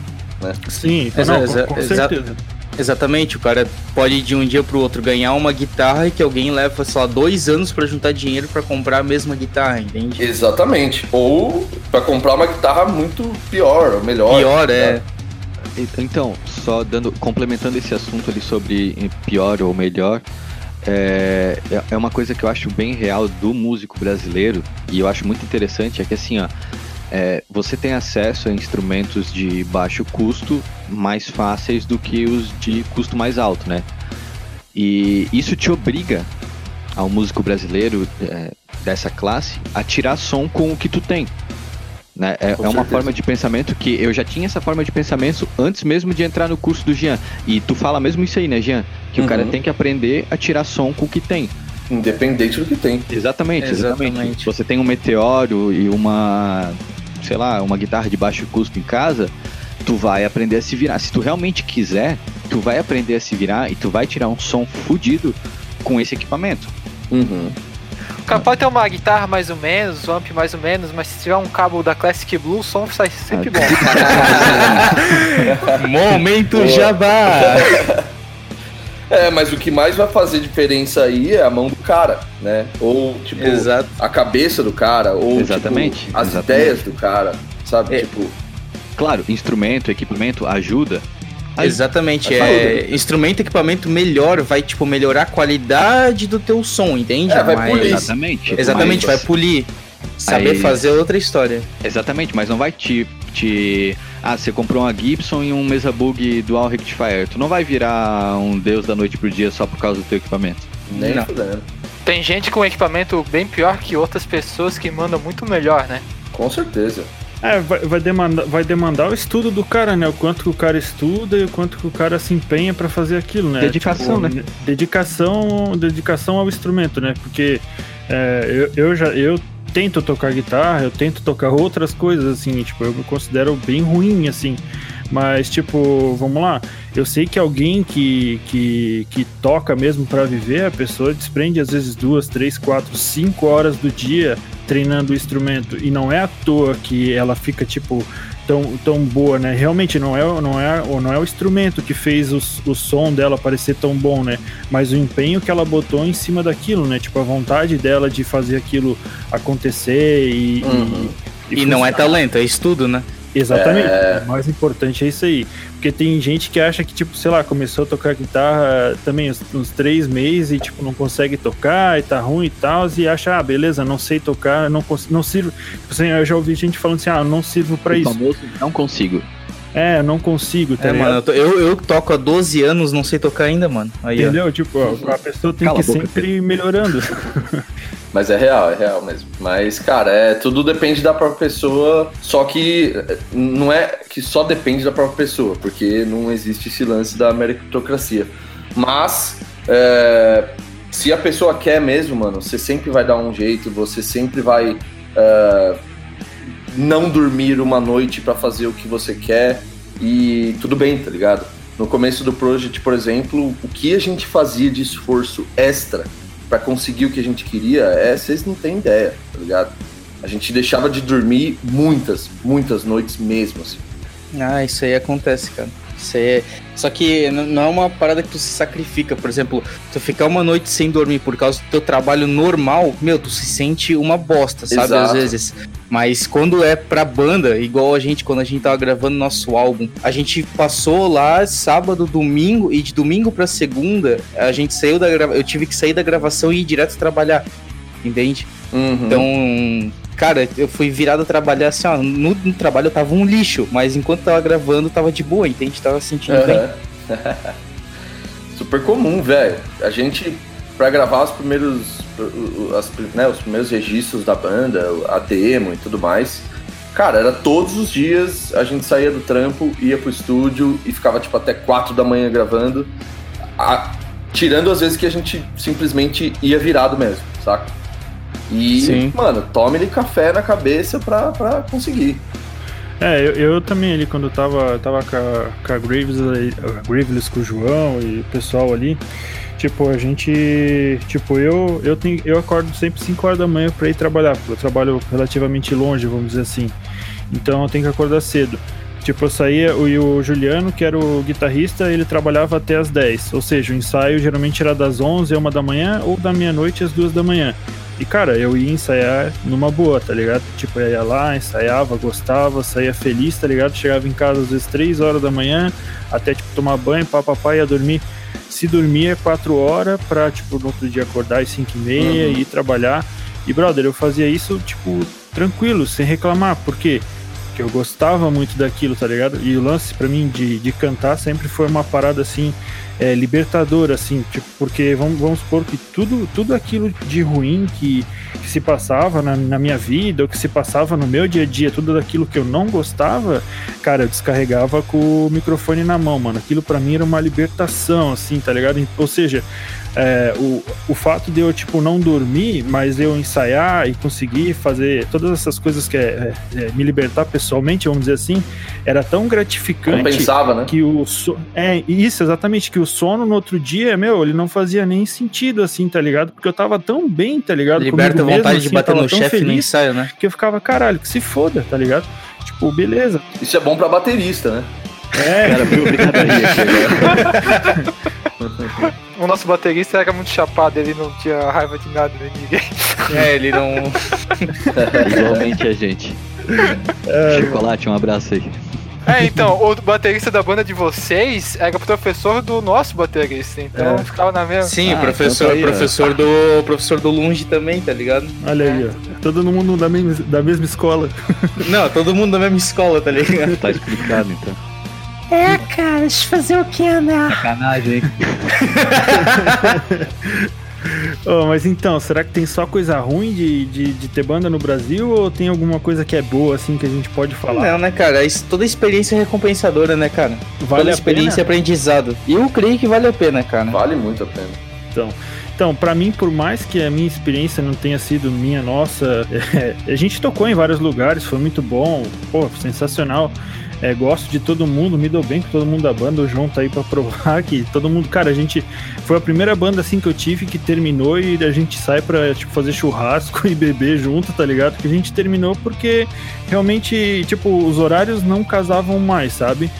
Né? Sim, não, com, com certeza. Exatamente, o cara pode de um dia pro outro ganhar uma guitarra e que alguém leva só dois anos para juntar dinheiro para comprar a mesma guitarra, entende? Exatamente. Ou para comprar uma guitarra muito pior, ou melhor. Pior, né? é. Então, só dando, complementando esse assunto ali sobre pior ou melhor, é, é uma coisa que eu acho bem real do músico brasileiro e eu acho muito interessante é que assim, ó, é, você tem acesso a instrumentos de baixo custo mais fáceis do que os de custo mais alto, né? E isso te obriga ao músico brasileiro é, dessa classe a tirar som com o que tu tem. Né? É, é uma forma de pensamento que eu já tinha essa forma de pensamento antes mesmo de entrar no curso do Jean. E tu fala mesmo isso aí, né, Jean? Que uhum. o cara uhum. tem que aprender a tirar som com o que tem. Independente do que tem. Exatamente, exatamente. exatamente. Você tem um meteoro e uma sei lá, uma guitarra de baixo custo em casa, tu vai aprender a se virar. Se tu realmente quiser, tu vai aprender a se virar e tu vai tirar um som fodido com esse equipamento. Uhum. O cara pode ter uma guitarra mais ou menos, um amp mais ou menos, mas se tiver um cabo da Classic Blue, o som sai sempre bom. Momento Jabá! É, mas o que mais vai fazer diferença aí é a mão do cara, né? Ou, tipo, Exato. a cabeça do cara, ou Exatamente. Tipo, as Exatamente. ideias do cara, sabe? É. Tipo. Claro, instrumento, equipamento ajuda. Aí, Exatamente, é instrumento, equipamento melhor, vai tipo melhorar a qualidade do teu som, entende? É, vai mas... polir. Exatamente. Exatamente, mas... vai polir. Saber Aí... fazer outra história. Exatamente, mas não vai te, te ah, você comprou uma Gibson e um Mesa Bug Dual Rectifier. Tu não vai virar um deus da noite pro dia só por causa do teu equipamento. Nem não. Tem gente com equipamento bem pior que outras pessoas que mandam muito melhor, né? Com certeza. É, vai, vai, demandar, vai demandar o estudo do cara, né? O quanto que o cara estuda e o quanto que o cara se empenha para fazer aquilo, né? Dedicação, tipo, né? Dedicação, dedicação ao instrumento, né? Porque é, eu, eu já eu tento tocar guitarra, eu tento tocar outras coisas, assim, tipo, eu me considero bem ruim, assim. Mas, tipo, vamos lá, eu sei que alguém que, que, que toca mesmo para viver, a pessoa desprende às vezes duas, três, quatro, cinco horas do dia treinando o instrumento. E não é à toa que ela fica, tipo, tão, tão boa, né? Realmente não é, não é, não é o instrumento que fez os, o som dela parecer tão bom, né? Mas o empenho que ela botou em cima daquilo, né? Tipo, a vontade dela de fazer aquilo acontecer e. Uhum. E, e, e não é talento, é estudo, né? Exatamente. É... O mais importante é isso aí. Porque tem gente que acha que, tipo, sei lá, começou a tocar guitarra também uns, uns três meses e, tipo, não consegue tocar e tá ruim e tal, e acha, ah, beleza, não sei tocar, não, não sirvo. Tipo assim, eu já ouvi gente falando assim, ah, não sirvo pra o isso. Famoso, não consigo. É, não consigo, tá é, mano, eu, eu, eu, toco há 12 anos, não sei tocar ainda, mano. Aí, Entendeu? Ó. Tipo, a pessoa tem Cala que sempre ir melhorando. Mas é real, é real mesmo. Mas, cara, é, tudo depende da própria pessoa, só que é, não é que só depende da própria pessoa, porque não existe esse lance da meritocracia. Mas, é, se a pessoa quer mesmo, mano, você sempre vai dar um jeito, você sempre vai é, não dormir uma noite para fazer o que você quer e tudo bem, tá ligado? No começo do Project, por exemplo, o que a gente fazia de esforço extra para conseguir o que a gente queria, é, vocês não têm ideia, tá ligado? A gente deixava de dormir muitas, muitas noites mesmo, assim. Ah, isso aí acontece, cara. Isso é... Só que não é uma parada que tu se sacrifica. Por exemplo, tu ficar uma noite sem dormir por causa do teu trabalho normal, meu, tu se sente uma bosta, sabe? Exato. Às vezes. Mas quando é pra banda, igual a gente, quando a gente tava gravando nosso álbum, a gente passou lá sábado, domingo, e de domingo pra segunda, a gente saiu da gravação. Eu tive que sair da gravação e ir direto trabalhar. Entende? Uhum. Então, cara, eu fui virado a trabalhar assim, ó. No, no, trabalho eu tava um lixo, mas enquanto tava gravando, tava de boa, entende? Tava sentindo uhum. bem. Super comum, velho. A gente, pra gravar os primeiros. As, né, os primeiros registros da banda, a demo e tudo mais. Cara, era todos os dias a gente saía do trampo, ia pro estúdio e ficava tipo até 4 da manhã gravando. A, tirando as vezes que a gente simplesmente ia virado mesmo, saca? E, Sim. mano, tome-lhe café na cabeça pra, pra conseguir. É, eu, eu também ali, quando eu tava, tava com a, com a Graves, a Graves com o João e o pessoal ali, tipo, a gente, tipo, eu eu, tenho, eu acordo sempre 5 horas da manhã pra ir trabalhar, porque eu trabalho relativamente longe, vamos dizer assim, então eu tenho que acordar cedo. Tipo, eu saía, o, o Juliano, que era o guitarrista, ele trabalhava até as 10, ou seja, o ensaio geralmente era das 11 a 1 da manhã ou da meia-noite às 2 da manhã. E, cara, eu ia ensaiar numa boa, tá ligado? Tipo, eu ia lá, ensaiava, gostava, saía feliz, tá ligado? Chegava em casa às vezes 3 horas da manhã, até, tipo, tomar banho, papapá, ia dormir. Se dormia 4 horas pra, tipo, no outro dia acordar às 5 e meia uhum. e ir trabalhar. E, brother, eu fazia isso, tipo, tranquilo, sem reclamar. Por quê? Porque eu gostava muito daquilo, tá ligado? E o lance para mim de, de cantar sempre foi uma parada assim é, libertador, assim, tipo, porque vamos, vamos supor que tudo, tudo aquilo de ruim que, que se passava na, na, minha vida, ou que se passava no meu dia a dia, tudo daquilo que eu não gostava, cara, eu descarregava com o microfone na mão, mano. Aquilo para mim era uma libertação, assim, tá ligado? Ou seja, é, o, o fato de eu, tipo, não dormir, mas eu ensaiar e conseguir fazer todas essas coisas que é, é, é me libertar pessoalmente, vamos dizer assim, era tão gratificante Compensava, né? que o so... é isso exatamente que o sono no outro dia, meu, ele não fazia nem sentido assim, tá ligado? Porque eu tava tão bem, tá ligado? Liberta a vontade mesmo, de assim, bater no chefe no ensaio, né? Que eu ficava, caralho, que se foda, tá ligado? Tipo, beleza. Isso é bom para baterista, né? É. Cara, viu? o nosso baterista era muito chapado, ele não tinha raiva de nada de ninguém. É, ele não. Igualmente a gente. É, Chocolate, um abraço aí. É, então, o baterista da banda de vocês era professor do nosso baterista, então é. ficava na mesma. Sim, ah, professor, então aí, professor, do, professor do Lunge também, tá ligado? Olha aí, ó. Todo mundo da mesma, da mesma escola. Não, todo mundo da mesma escola, tá ligado? tá explicado, então. É, cara, deixa eu fazer o que, né? Sacanagem, hein? oh, mas então, será que tem só coisa ruim de, de, de, ter banda no Brasil ou tem alguma coisa que é boa, assim, que a gente pode falar? Não, né, cara? Isso, toda experiência é recompensadora, né, cara? Vale toda experiência é aprendizado. E eu creio que vale a pena, cara. Vale muito a pena. Então. Então, para mim, por mais que a minha experiência não tenha sido minha, nossa, é, a gente tocou em vários lugares, foi muito bom, pô, sensacional. É, gosto de todo mundo, me dou bem com todo mundo da banda. O João tá aí pra provar que todo mundo. Cara, a gente. Foi a primeira banda assim que eu tive que terminou e a gente sai pra tipo, fazer churrasco e beber junto, tá ligado? Que a gente terminou porque realmente, tipo, os horários não casavam mais, sabe?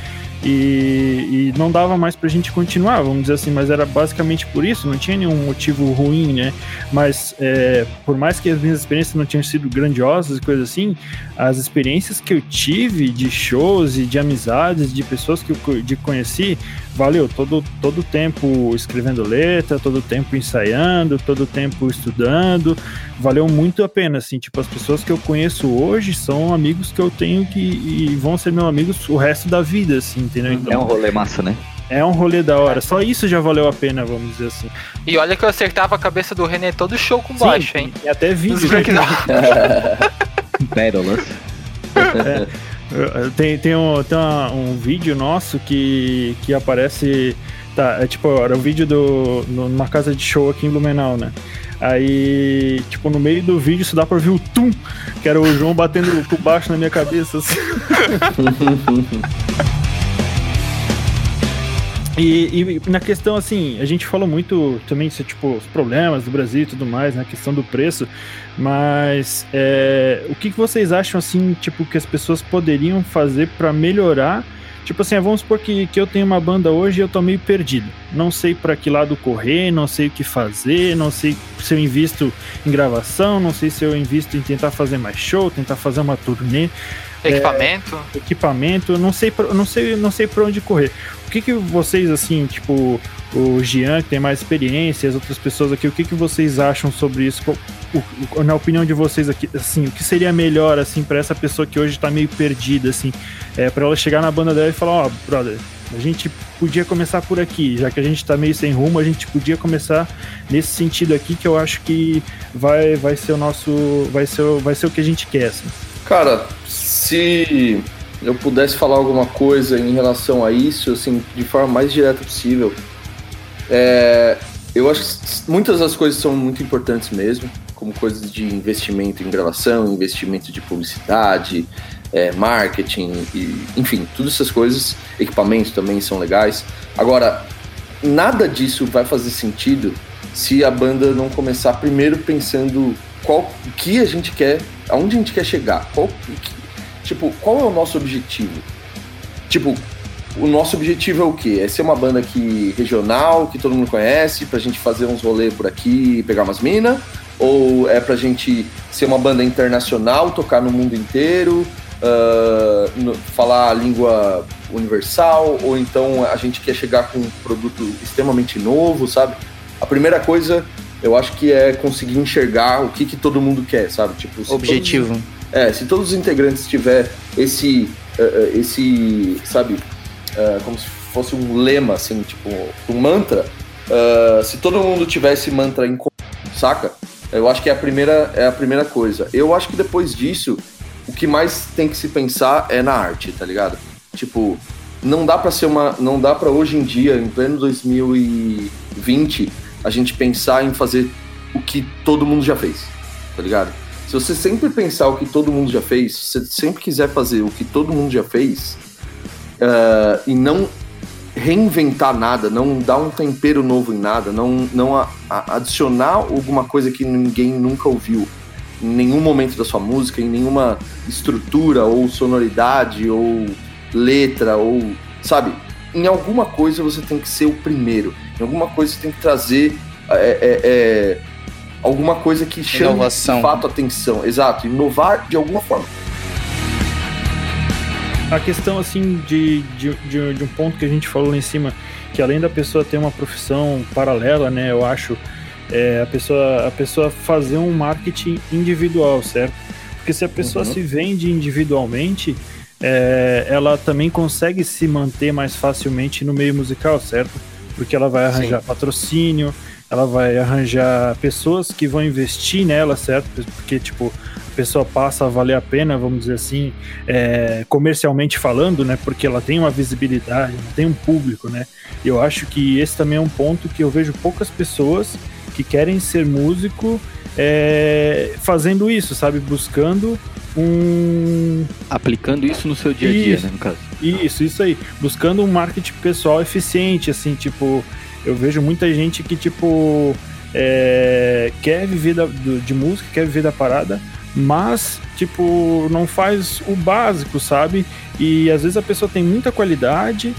E, e, não dava mais pra gente continuar, vamos dizer assim, mas era basicamente por isso, não tinha nenhum motivo ruim, né? Mas é, por mais que as minhas experiências não tenham sido grandiosas e coisas assim, as experiências que eu tive de shows e de amizades, de pessoas que eu de conheci, valeu todo todo tempo escrevendo letra, todo tempo ensaiando, todo tempo estudando, valeu muito a pena, assim, tipo, as pessoas que eu conheço hoje são amigos que eu tenho que e vão ser meus amigos o resto da vida, assim, entendeu? Então, é um rolê massa, né? É um rolê da hora. Só isso já valeu a pena, vamos dizer assim. E olha que eu acertava a cabeça do René todo show com baixo, hein? E até vídeo. Nos breakdown. Tem, tem, um, tem uma- um vídeo nosso que, que aparece. Tá, é tipo, era um vídeo do, numa casa de show aqui em Blumenau, né? Aí, tipo, no meio do vídeo isso dá pra ver o tum, que era o João batendo por baixo na minha cabeça. assim. E, e na questão, assim, a gente falou muito também, isso, tipo, os problemas do Brasil e tudo mais, na questão do preço, mas é, o que, vocês acham, assim, tipo, que as pessoas poderiam fazer pra melhorar? Tipo assim, vamos supor que, que eu tenho uma banda hoje e eu tô meio perdido. Não sei pra que lado correr, não sei o que fazer, não sei se eu invisto em gravação, não sei se eu invisto em tentar fazer mais show, tentar fazer uma turnê Equipamento. equipamento, eu não sei, pra- não sei, não sei para onde correr. O que que vocês assim, tipo, o Jean que tem mais experiência, as outras pessoas aqui, o que que vocês acham sobre isso? O- o- na opinião de vocês aqui, assim, o que seria melhor assim para essa pessoa que hoje tá meio perdida assim, é para ela chegar na banda dela e falar, ó, brother, a gente podia começar por aqui, já que a gente tá meio sem rumo, a gente podia começar nesse sentido aqui que eu acho que vai vai ser o nosso vai ser o- vai ser o que a gente quer, assim. Cara, se eu pudesse falar alguma coisa em relação a isso, assim, de forma mais direta possível, é, eu acho que muitas das coisas são muito importantes mesmo, como coisas de investimento em gravação, investimento de publicidade, é, marketing, e, enfim, todas essas coisas, equipamentos também são legais. Agora, nada disso vai fazer sentido se a banda não começar primeiro pensando qual o que a gente quer, aonde a gente quer chegar, qual, tipo, qual é o nosso objetivo? Tipo, o nosso objetivo é o quê? É ser uma banda aqui regional, que todo mundo conhece, pra gente fazer uns rolês por aqui e pegar umas minas? Ou é pra gente ser uma banda internacional, tocar no mundo inteiro, ah, no- falar a língua universal? Ou então a gente quer chegar com um produto extremamente novo, sabe? A primeira coisa, eu acho que é conseguir enxergar o que, que todo mundo quer, sabe? Tipo, Objetivo. todos- é, se todos os integrantes tiver esse, eh, esse, sabe, eh, como se fosse um lema, assim, tipo, um mantra, eh, se todo mundo tiver esse mantra em saca? Eu acho que é a primeira, é a primeira coisa. Eu acho que depois disso, o que mais tem que se pensar é na arte, tá ligado? Tipo, não dá pra ser uma, não dá pra hoje em dia, em pleno 2020, a gente pensar em fazer o que todo mundo já fez, tá ligado? Se você sempre pensar o que todo mundo já fez, se você sempre quiser fazer o que todo mundo já fez, ah, e não reinventar nada, não dar um tempero novo em nada, não, não a- a- adicionar alguma coisa que ninguém nunca ouviu em nenhum momento da sua música, em nenhuma estrutura ou sonoridade ou letra ou sabe, em alguma coisa você tem que ser o primeiro, em alguma coisa você tem que trazer é, é, é, alguma coisa que chame Inovação. de fato atenção, exato, inovar de alguma forma. a questão assim de, de, de, de um ponto que a gente falou lá em cima, que além da pessoa ter uma profissão paralela, né, eu acho, é a pessoa, a pessoa fazer um marketing individual, certo? Porque se a pessoa Uhum. se vende individualmente, é, ela também consegue se manter mais facilmente no meio musical, certo? Porque ela vai arranjar patrocínio, ela vai arranjar pessoas que vão investir nela, certo? Porque, tipo, a pessoa passa a valer a pena, vamos dizer assim, é, comercialmente falando, né? Porque ela tem uma visibilidade, ela tem um público, né? E eu acho que esse também é um ponto que eu vejo poucas pessoas que querem ser músico é, fazendo isso, sabe? Buscando um. Aplicando isso no seu dia a dia, né, no caso. Isso, isso aí. Buscando um marketing pessoal eficiente, assim, tipo. Eu vejo muita gente que, tipo. é, quer viver da- de música, quer viver da parada, mas, tipo, não faz o básico, sabe? E às vezes a pessoa tem muita qualidade,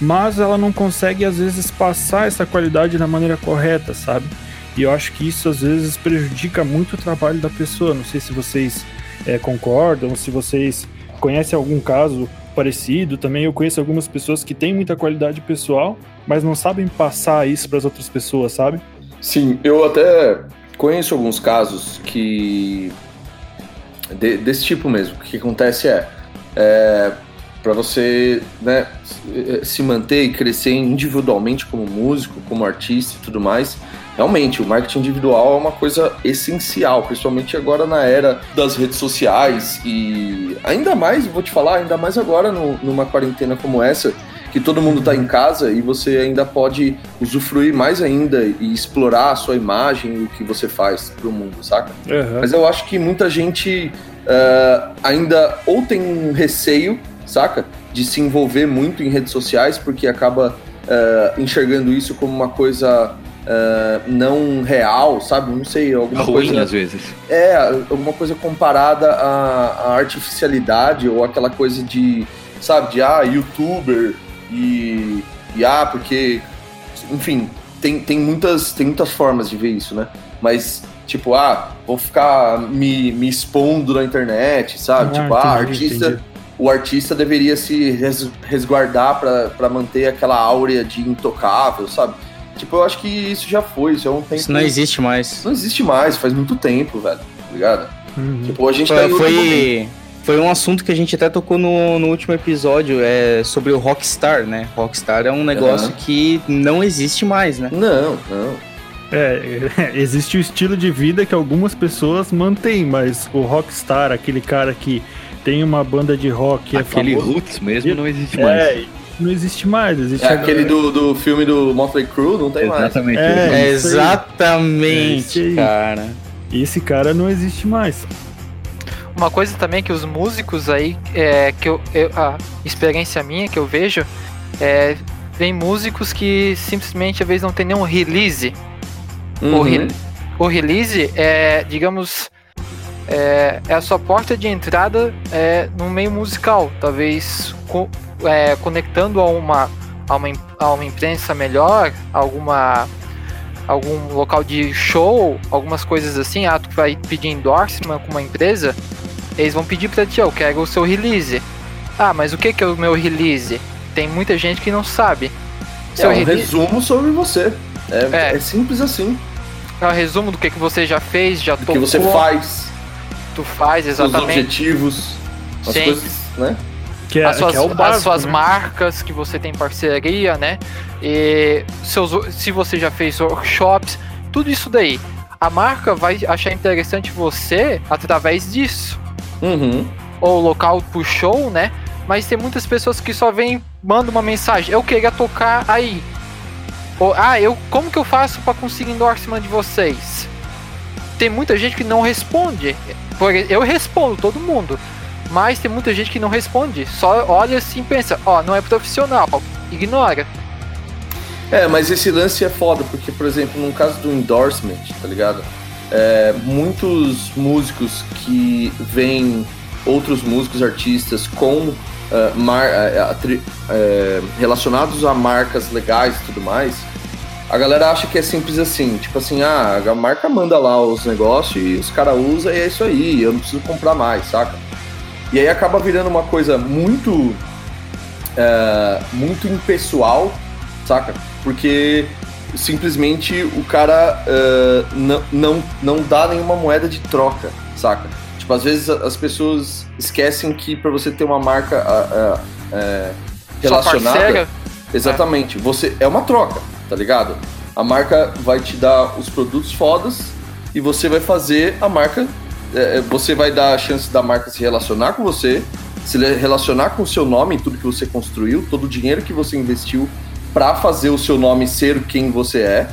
mas ela não consegue, às vezes, passar essa qualidade da maneira correta, sabe? E eu acho que isso, às vezes, prejudica muito o trabalho da pessoa. Não sei se vocês é, concordam, se vocês conhecem algum caso parecido. Também eu conheço algumas pessoas que têm muita qualidade pessoal, mas não sabem passar isso para as outras pessoas, sabe? Sim, eu até conheço alguns casos que. de- desse tipo mesmo. O que acontece é. é para você né, se manter e crescer individualmente como músico, como artista e tudo mais, realmente o marketing individual é uma coisa essencial, principalmente agora na era das redes sociais e ainda mais, vou te falar, ainda mais agora no, numa quarentena como essa, que todo mundo está em casa e você ainda pode usufruir mais ainda e explorar a sua imagem e o que você faz pro mundo, saca? Uhum. Mas eu acho que muita gente uh, ainda ou tem um receio saca? De se envolver muito em redes sociais, porque acaba uh, enxergando isso como uma coisa uh, não real, sabe? Não sei, alguma Ruim, coisa. às vezes. É, alguma coisa comparada à, à artificialidade ou aquela coisa de, sabe, de ah, youtuber e, e ah, porque. Enfim, tem, tem, muitas, tem muitas formas de ver isso, né? Mas tipo, ah, vou ficar me, me expondo na internet, sabe? Ah, tipo, ah, entendi, artista, entendi. o artista deveria se res- resguardar para manter aquela áurea de intocável, sabe? Tipo, eu acho que isso já foi, isso é um tempo. Isso não existe mais. Não existe mais, faz muito tempo, velho. Tá ligado? Uhum. Tipo, a gente tá Foi, momento. foi, foi um assunto que a gente até tocou no, no último episódio, é sobre o Rockstar, né? Rockstar é um negócio Aham. que não existe mais, né? Não, não. É, existe o estilo de vida que algumas pessoas mantêm, mas o rockstar, aquele cara que tem uma banda de rock, é Aquele famoso, roots mesmo não existe mais. é, não existe mais. Existe É aquele do, do filme do Motley Crue, não tem mais. Exatamente. É, É, exatamente, É aí. cara. Esse cara não existe mais. Uma coisa também que os músicos aí, é, que eu, eu- a experiência minha que eu vejo, é, vem músicos que simplesmente às vezes não tem nenhum release. O, Uhum. re- o release é, digamos, é, é a sua porta de entrada é, no meio musical, talvez co- é, conectando a uma, a, uma, a uma imprensa melhor, alguma algum local de show, algumas coisas assim, ah, tu vai pedir endorsement com uma empresa, eles vão pedir pra ti, eu quero o seu release. Ah, mas o que que é o meu release? Tem muita gente que não sabe. É Seu um release resumo sobre você. É, É. é simples assim. é um resumo do que que você já fez, já O que você faz, tu faz exatamente. objetivos, as Sim. coisas, né? Que é, as suas, que é o básico, as suas né? marcas que você tem parceria, né? E seus, se você já fez workshops, tudo isso daí. A marca vai achar interessante você através disso. Uhum. Ou local pro show, né? Mas tem muitas pessoas que só vêm, mandam uma mensagem, eu queria tocar aí. Ou, ah, eu, como que eu faço para conseguir endorsement de vocês? Tem muita gente que não responde. Eu respondo todo mundo. Mas tem muita gente que não responde. Só olha assim e pensa, ó, não é profissional. Ignora. É, mas esse lance é foda, porque, por exemplo, no caso do endorsement, tá ligado? É, muitos músicos que veem outros músicos, artistas com ah, mar- atri- eh, relacionados a marcas legais e tudo mais, a galera acha que é simples assim, tipo assim, ah, a marca manda lá os negócios e os caras usam e é isso aí, eu não preciso comprar mais, saca? E aí acaba virando uma coisa muito eh, muito impessoal, saca? Porque simplesmente o cara eh, não, não, não dá nenhuma moeda de troca, saca? Tipo, às vezes as pessoas esquecem que para você ter uma marca eh, Sua relacionada. Exatamente. Você é uma troca, tá ligado? A marca vai te dar os produtos fodas e você vai fazer a marca. É, você vai dar a chance da marca se relacionar com você, se relacionar com o seu nome, tudo que você construiu, todo o dinheiro que você investiu pra fazer o seu nome ser quem você é.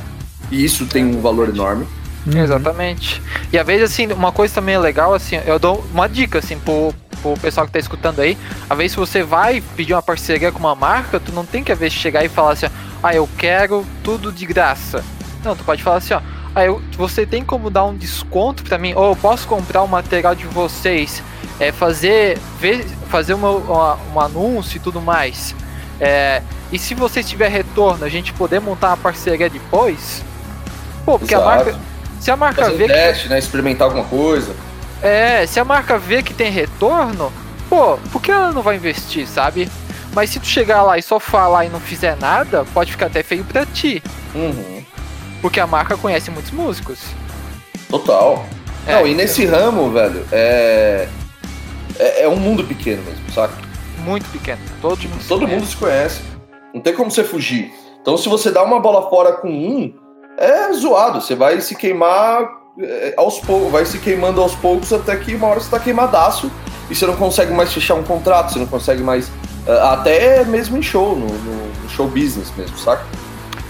E isso tem um valor enorme. Uhum. Exatamente. E às vezes, assim, uma coisa também é legal, assim, eu dou uma dica, assim, pro, pro pessoal que tá escutando aí. Às vezes, se você vai pedir uma parceria com uma marca, tu não tem que, às vezes, chegar e falar assim, ó, ah, eu quero tudo de graça. Não, tu pode falar assim, ó, ah, eu, você tem como dar um desconto pra mim? Ou eu posso comprar o material de vocês, é, fazer, ver, fazer uma, uma- um anúncio e tudo mais. É, e se você tiver retorno, a gente poder montar uma parceria depois? Pô, porque a Exato. marca. Se a marca Fazer vê um que teste, né? Experimentar alguma coisa. é, se a marca vê que tem retorno, pô, por que ela não vai investir, sabe? Mas se tu chegar lá e só falar e não fizer nada, pode ficar até feio pra ti. Uhum. Porque a marca conhece muitos músicos. Total. É, Não, e nesse ramo, velho, é... é. é um mundo pequeno mesmo, saca? muito pequena. Todo mundo se Todo conhece. mundo se conhece. Não tem como você fugir. Então, se você dá uma bola fora com um, é zoado. Você vai se queimar é, aos poucos, vai se queimando aos poucos até que uma hora você tá queimadaço e você não consegue mais fechar um contrato, você não consegue mais. é, Até mesmo em show, no- no show business mesmo, saca?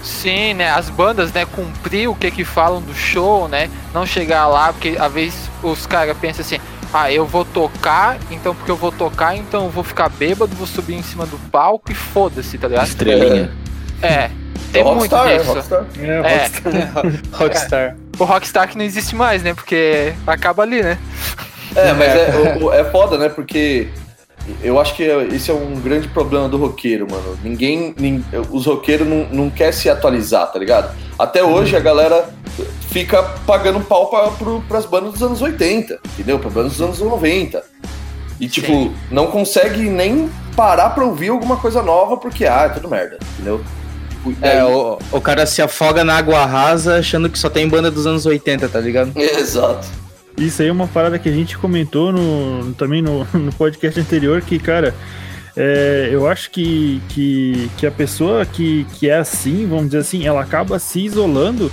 Sim, né? As bandas, né, cumprir o que que falam do show, né? Não chegar lá, porque às vezes os caras pensam assim, ah, eu vou tocar, então porque eu vou tocar, então eu vou ficar bêbado, vou subir em cima do palco e foda-se, tá ligado? Estrelinha. É, tem é muito Rockstar, é disso. Rockstar. É, É, Rockstar. o Rockstar que não existe mais, né? Porque acaba ali, né? É, mas é, o- o- é foda, né? Porque eu acho que esse é um grande problema do roqueiro, mano. Ninguém. nin- os roqueiros não, não querem se atualizar, tá ligado? Até hoje a galera fica pagando pau pra, pro, pras bandas dos anos 80, entendeu? Pra bandas dos anos 90. E, tipo, Sim. não consegue nem parar pra ouvir alguma coisa nova porque, ah, é tudo merda, entendeu? É, Aí- o, o cara se afoga na água rasa achando que só tem banda dos anos 80, tá ligado? Exato. Isso aí é uma parada que a gente comentou no, também no, no podcast anterior, que, cara, é, eu acho que, que, que a pessoa que, que é assim, vamos dizer assim, ela acaba se isolando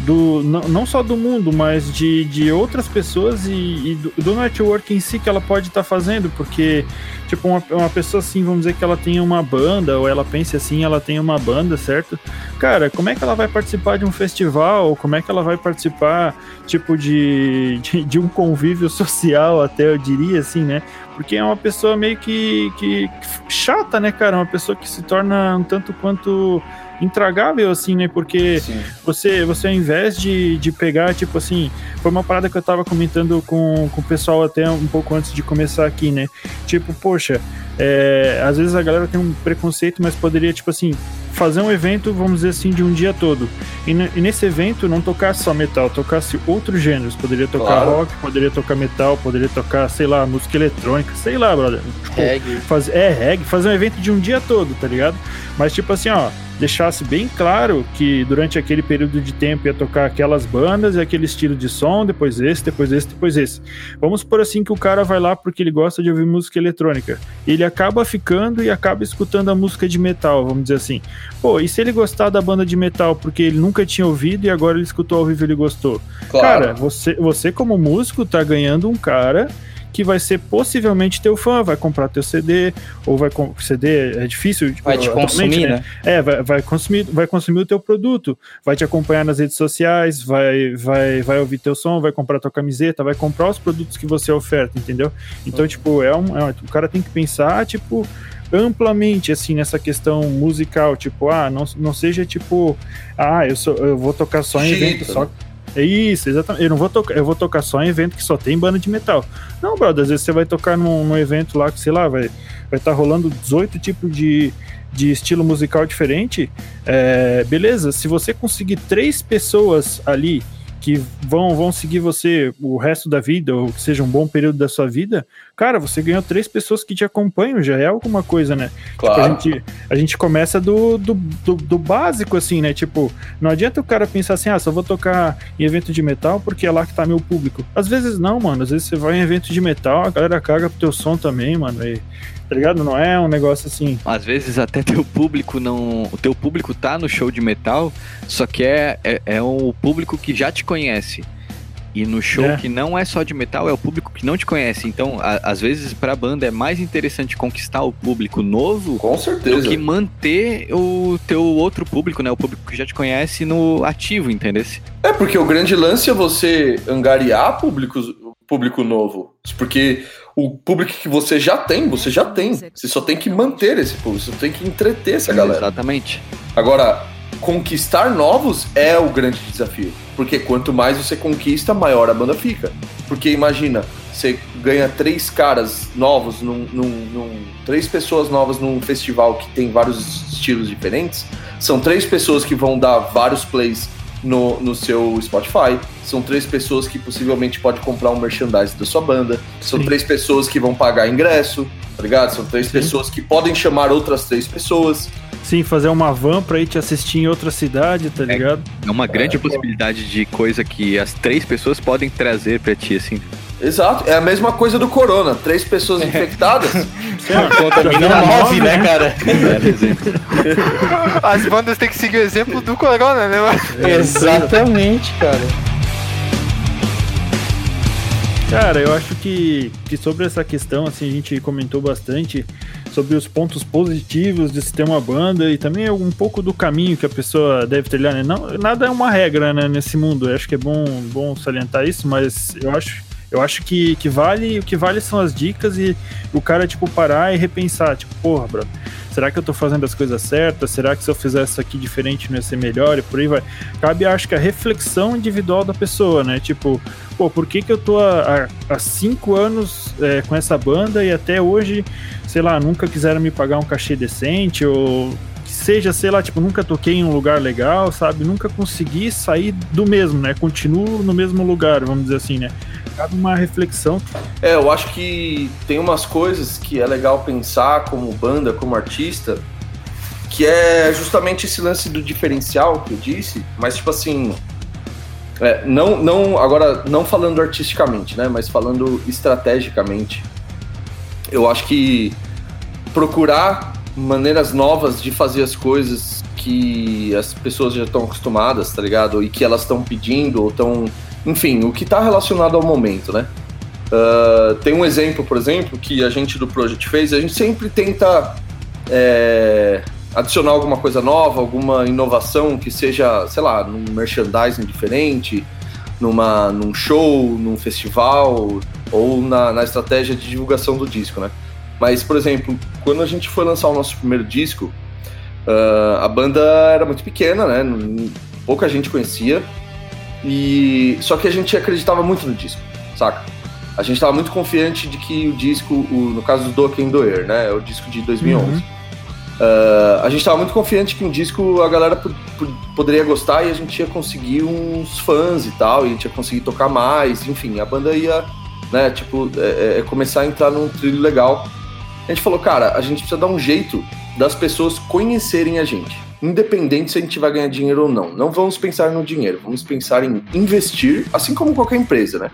do não, não só do mundo, mas de, de outras pessoas e, e do, do network em si que ela pode estar fazendo, porque, tipo, uma, uma pessoa assim, vamos dizer que ela tenha uma banda, ou ela pense assim, ela tem uma banda, certo? Cara, como é que ela vai participar de um festival, como é que ela vai participar tipo de, de, de um convívio social, até eu diria assim, né? Porque é uma pessoa meio que, que chata, né, cara? Uma pessoa que se torna um tanto quanto intragável, assim, né? Porque Sim. você, você ao invés de, de pegar, tipo assim, foi uma parada que eu tava comentando com, com o pessoal até um pouco antes de começar aqui, né? Tipo, poxa, é, às vezes a galera tem um preconceito, mas poderia, tipo assim, fazer um evento, vamos dizer assim, de um dia todo. E, e nesse evento não tocasse só metal, tocasse outros gêneros. Poderia tocar Claro. rock, poderia tocar metal, poderia tocar, sei lá, música eletrônica, sei lá, brother. Tipo, Reggae. faz, é reggae, fazer um evento de um dia todo, tá ligado? Mas tipo assim, ó, deixasse bem claro que durante aquele período de tempo ia tocar aquelas bandas e aquele estilo de som, depois esse, depois esse, depois esse. Vamos por assim que o cara vai lá porque ele gosta de ouvir música eletrônica. Ele acaba ficando e acaba escutando a música de metal, vamos dizer assim. Pô, e se ele gostar da banda de metal porque ele nunca tinha ouvido e agora ele escutou ao vivo e ele gostou? Claro. Cara, você, você como músico tá ganhando um cara que vai ser possivelmente teu fã, vai comprar teu CD, ou vai CD é difícil. Vai te consumir, né? É, vai, vai consumir, vai consumir o teu produto, vai te acompanhar nas redes sociais, vai, vai, vai ouvir teu som, vai comprar tua camiseta, vai comprar os produtos que você oferta, entendeu? Então, tipo, é um, é um- o cara tem que pensar, tipo, amplamente, assim, nessa questão musical, tipo, ah, não, não seja tipo, ah, eu, sou, eu vou tocar só em evento, só... É isso, exatamente. Eu não vou tocar, eu vou tocar só em evento que só tem banda de metal. Não, brother, às vezes você vai tocar num, num evento lá que, sei lá, vai vai estar rolando 18 tipos de, de estilo musical diferente. É, beleza, se você conseguir três pessoas ali que vão, vão seguir você o resto da vida, ou que seja um bom período da sua vida, cara, você ganhou três pessoas que te acompanham, já é alguma coisa, né? Tipo, a, Claro. gente, a gente começa do, do, do, do básico, assim, né? Tipo, não adianta o cara pensar assim, ah, só vou tocar em evento de metal porque é lá que tá meu público. Às vezes não, mano. Às vezes você vai em evento de metal, a galera caga pro teu som também, mano. E, tá ligado? Não é um negócio assim. Às vezes até teu público não. O teu público tá no show de metal, só que é, é, é o público que já te conhece. E no show É. que não é só de metal, é o público que não te conhece. Então, a- às vezes, pra banda é mais interessante conquistar o público novo Com do certeza. que manter o teu outro público, né? O público que já te conhece no ativo, entendeu? É, porque o grande lance é você angariar públicos, público novo. Porque o público que você já tem, você já tem. Você só tem que manter esse público, você tem que entreter essa galera. Exatamente. Agora, conquistar novos é o grande desafio. Porque quanto mais você conquista, maior a banda fica. Porque imagina, você ganha três caras novos, num, num- num- três pessoas novas num festival que tem vários estilos diferentes. São três pessoas que vão dar vários plays no, no seu Spotify. São três pessoas que possivelmente pode comprar um merchandise da sua banda. São Sim. três pessoas que vão pagar ingresso, tá ligado? São três Sim. pessoas que podem chamar outras três pessoas. Sim, fazer uma van pra ir te assistir em outra cidade, tá ligado? É uma grande possibilidade de coisa que as três pessoas podem trazer pra ti, assim. Exato, é a mesma coisa do corona. Três pessoas infectadas. Contamina nove, né, cara? Belo exemplo. As bandas têm que seguir o exemplo do Corona, né? mano? Exatamente, cara. Cara, eu acho que, que sobre essa questão, assim, a gente comentou bastante sobre os pontos positivos de se ter uma banda e também um pouco do caminho que a pessoa deve trilhar, né? Não, nada é uma regra, né, nesse mundo. Eu acho que é bom, bom salientar isso, mas eu acho, eu acho que, que vale, o que vale são as dicas e o cara, tipo, parar e repensar, tipo, porra, bro, será que eu tô fazendo as coisas certas? Será que se eu fizer isso aqui diferente não ia ser melhor? E por aí vai. Cabe, acho que a reflexão individual da pessoa, né? Tipo, pô, por que que eu tô há, há- cinco anos é, com essa banda e até hoje, sei lá, nunca quiseram me pagar um cachê decente ou seja, sei lá, tipo, nunca toquei em um lugar legal, sabe? Nunca consegui sair do mesmo, né? Continuo no mesmo lugar, vamos dizer assim, né? Cabe uma reflexão. É, eu acho que tem umas coisas que é legal pensar como banda, como artista, que é justamente esse lance do diferencial que eu disse, mas tipo assim, é, não, não, agora não falando artisticamente, né, mas falando estrategicamente, eu acho que procurar maneiras novas de fazer as coisas que as pessoas já estão acostumadas, tá ligado? E que elas estão pedindo ou estão, enfim, o que está relacionado ao momento, né? Uh, tem um exemplo, por exemplo, que a gente do Project fez, a gente sempre tenta é, adicionar alguma coisa nova, alguma inovação que seja, sei lá, num merchandising diferente, numa, num show, num festival, ou na, na estratégia de divulgação do disco, né? Mas, por exemplo, quando a gente foi lançar o nosso primeiro disco, uh, a banda era muito pequena, né? Pouca gente conhecia. E só que a gente acreditava muito no disco, saca? A gente estava muito confiante de que o disco, o- no caso do Do Doer, né? É o disco de 2011. Uhum. Uh, a gente estava muito confiante que um disco a galera po- po- poderia gostar e a gente ia conseguir uns fãs e tal, e a gente ia conseguir tocar mais, enfim, a banda ia, né, tipo, é, é, começar a entrar num trilho legal. A gente falou, cara, a gente precisa dar um jeito das pessoas conhecerem a gente, independente se a gente vai ganhar dinheiro ou não. Não vamos pensar no dinheiro, vamos pensar em investir, assim como qualquer empresa, né?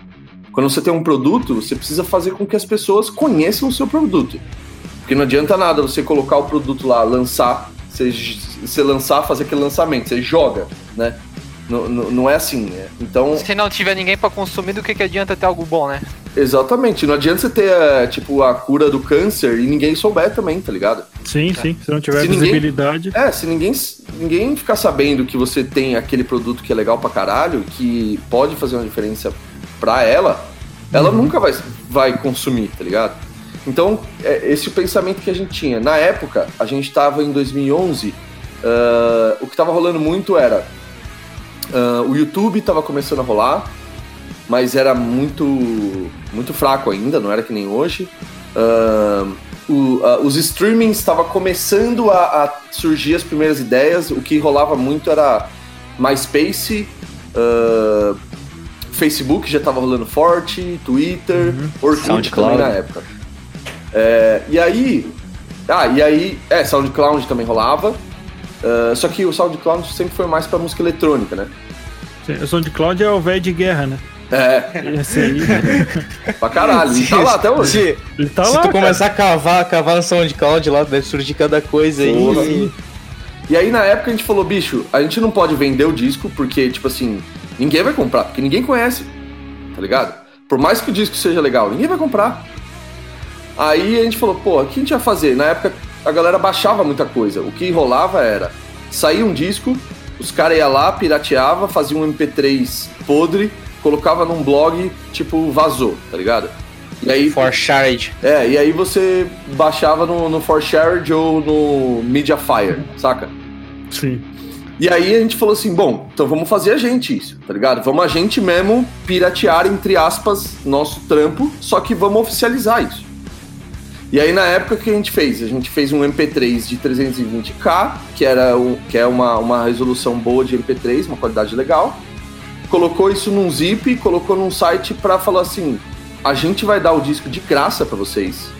Quando você tem um produto, você precisa fazer com que as pessoas conheçam o seu produto. Porque não adianta nada você colocar o produto lá, lançar, você, você lançar, fazer aquele lançamento, você joga, né? Não, não, não é assim, né? Então, Se não tiver ninguém pra consumir, do que, que adianta ter algo bom, né? exatamente, não adianta você ter, é, tipo, a cura do câncer e ninguém souber também, tá ligado? Sim, sim. Se não tiver Se ninguém- visibilidade. É, se ninguém, ninguém ficar sabendo que você tem aquele produto que é legal pra caralho, que pode fazer uma diferença pra ela, ela nunca vai, vai consumir, tá ligado? Então, é esse é o pensamento que a gente tinha. Na época, a gente tava em 2011, ah, o que tava rolando muito era ah, o YouTube tava começando a rolar, mas era muito muito fraco ainda, não era que nem hoje. Ah, o- os streamings estavam começando a, a surgir as primeiras ideias. O que rolava muito era MySpace, Facebook já estava rolando forte, Twitter, Orkut SoundCloud. também na época. É, e aí, ah, e aí, é, SoundCloud também rolava. ah, só que o SoundCloud sempre foi mais pra música eletrônica, né? O SoundCloud é o velho de guerra, né? É, Esse aí, pra caralho. E tá lá até hoje. Se, ele tá se lá. tu cara. começar a cavar, cavar no SoundCloud lá, deve surgir cada coisa aí. Porra. E- E aí, na época, a gente falou, bicho, a gente não pode vender o disco porque, tipo assim, ninguém vai comprar, porque ninguém conhece, tá ligado? Por mais que o disco seja legal, ninguém vai comprar. Aí a gente falou, pô, o que a gente vai fazer? Na época, a galera baixava muita coisa. O que rolava era, saía um disco, os caras iam lá, pirateava, fazia um MP3 podre, colocava num blog, tipo, vazou, tá ligado? E aí, For Shard. é, e aí você baixava no, no ForShared ou no Mediafire, saca? Sim. E aí a gente falou assim, bom, então vamos fazer a gente isso, tá ligado? Vamos a gente mesmo piratear, entre aspas, nosso trampo, só que vamos oficializar isso. E aí na época o que a gente fez? A gente fez um MP3 de 320k, que, era um, que é uma, uma resolução boa de MP3, uma qualidade legal. Colocou isso num zip, colocou num site pra falar assim, a gente vai dar o disco de graça pra vocês.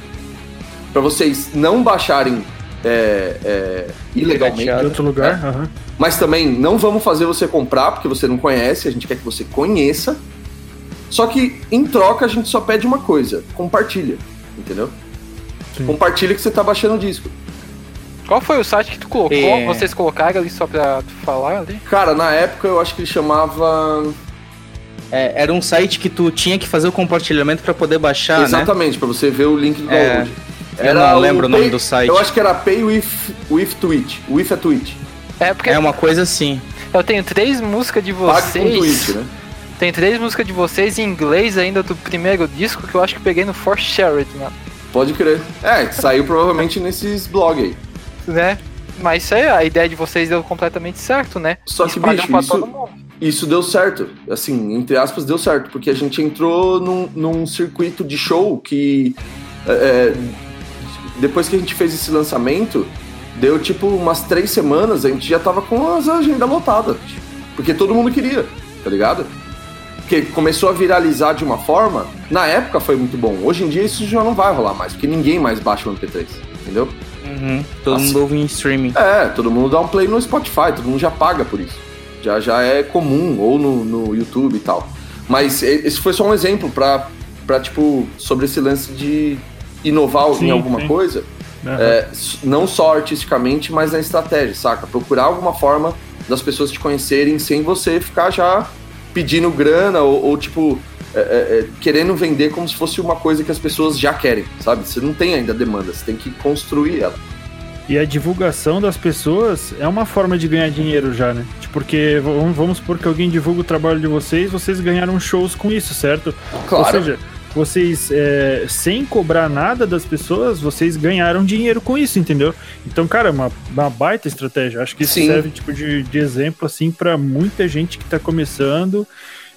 Pra vocês não baixarem é, é, ilegalmente. De outro lugar? aham. Mas também não vamos fazer você comprar porque você não conhece, a gente quer que você conheça. Só que em troca a gente só pede uma coisa: compartilha, entendeu? Sim. Compartilha que você tá baixando o disco. Qual foi o site que tu colocou? É. Vocês colocaram ali só pra tu falar ali? Cara, na época eu acho que ele chamava. É, era um site que tu tinha que fazer o compartilhamento pra poder baixar, né? Exatamente, pra você ver o link do É, download. eu não lembro o nome do site. Eu acho que era Pay with, with Twitch. With a Twitch. É porque É uma coisa assim. eu tenho três músicas de Pague com vocês. Twitch, né? Tem três músicas de vocês em inglês ainda do primeiro disco que eu acho que peguei no For Share It, mano. Pode crer. É, saiu provavelmente nesses blog aí. Né? Mas isso aí, a ideia de vocês deu completamente certo, né? Só que, Espalham bicho, isso-. Isso deu certo. Assim, entre aspas, deu certo. Porque a gente entrou num, num circuito de show que. é, depois que a gente fez esse lançamento, deu tipo umas três semanas, a gente já tava com as agendas lotadas. Porque todo mundo queria, tá ligado? Porque começou a viralizar de uma forma. Na época foi muito bom. Hoje em dia isso já não vai rolar mais, porque ninguém mais baixa o MP3, entendeu? Uhum. Todo Nossa. mundo ouve em streaming. É, todo mundo dá um play no Spotify, todo mundo já paga por isso. Já, já é comum, ou no, no YouTube e tal. Mas esse foi só um exemplo pra, pra tipo, sobre esse lance de inovar Sim, em alguma sim. coisa, Aham. é, não só artisticamente, mas na estratégia, saca? Procurar alguma forma das pessoas te conhecerem sem você ficar já pedindo grana ou, ou, tipo, é, é, é, querendo vender como se fosse uma coisa que as pessoas já querem, sabe? Você não tem ainda demanda, você tem que construir ela. E a divulgação das pessoas é uma forma de ganhar dinheiro já, né? Porque vamos, supor que alguém divulga o trabalho de vocês, vocês ganharam shows com isso, certo? Ou seja, vocês, é, sem cobrar nada das pessoas, vocês ganharam dinheiro com isso, entendeu? Então, cara, é uma, uma baita estratégia. Acho que isso Sim. serve tipo, de, de exemplo, assim, para muita gente que tá começando.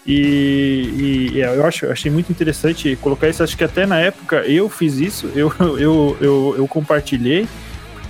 E, e eu acho, achei muito interessante colocar isso. Acho que até na época eu fiz isso, eu, eu, eu, eu compartilhei.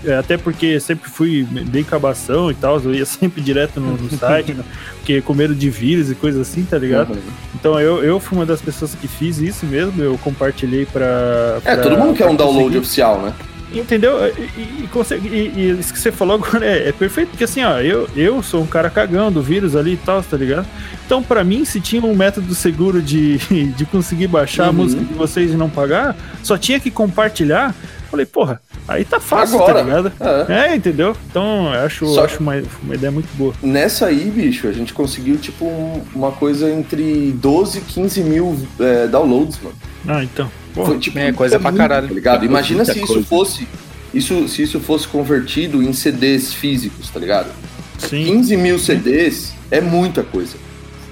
É, Até porque sempre fui bem cabação e tal, eu ia sempre direto no, no site, né? porque com medo de vírus e coisas assim, tá ligado? Uhum. Então eu, eu fui uma das pessoas que fiz isso mesmo, eu compartilhei pra. É, pra- todo mundo quer um download conseguir. oficial, né? Entendeu? E, e- consegue- e- e isso que você falou agora é, é perfeito, porque assim, ó, eu, eu sou um cara cagão do vírus ali e tal, tá ligado? Então, pra mim, se tinha um método seguro de, de conseguir baixar a Uhum. música de vocês e não pagar, só tinha que compartilhar. Falei, porra, aí tá fácil, Agora. tá ligado? É. É, entendeu? Então, eu acho, Só- acho uma, uma ideia muito boa. Nessa aí, bicho, a gente conseguiu, tipo, um- uma coisa entre 12 e 15 mil é, downloads, mano. Ah, então. Porra, Foi, tipo, é coisa pra muito, caralho. Tá ligado? Imagina se isso coisa. fosse. Isso, se isso fosse convertido em CDs físicos, tá ligado? sim, 15 mil CDs é muita coisa.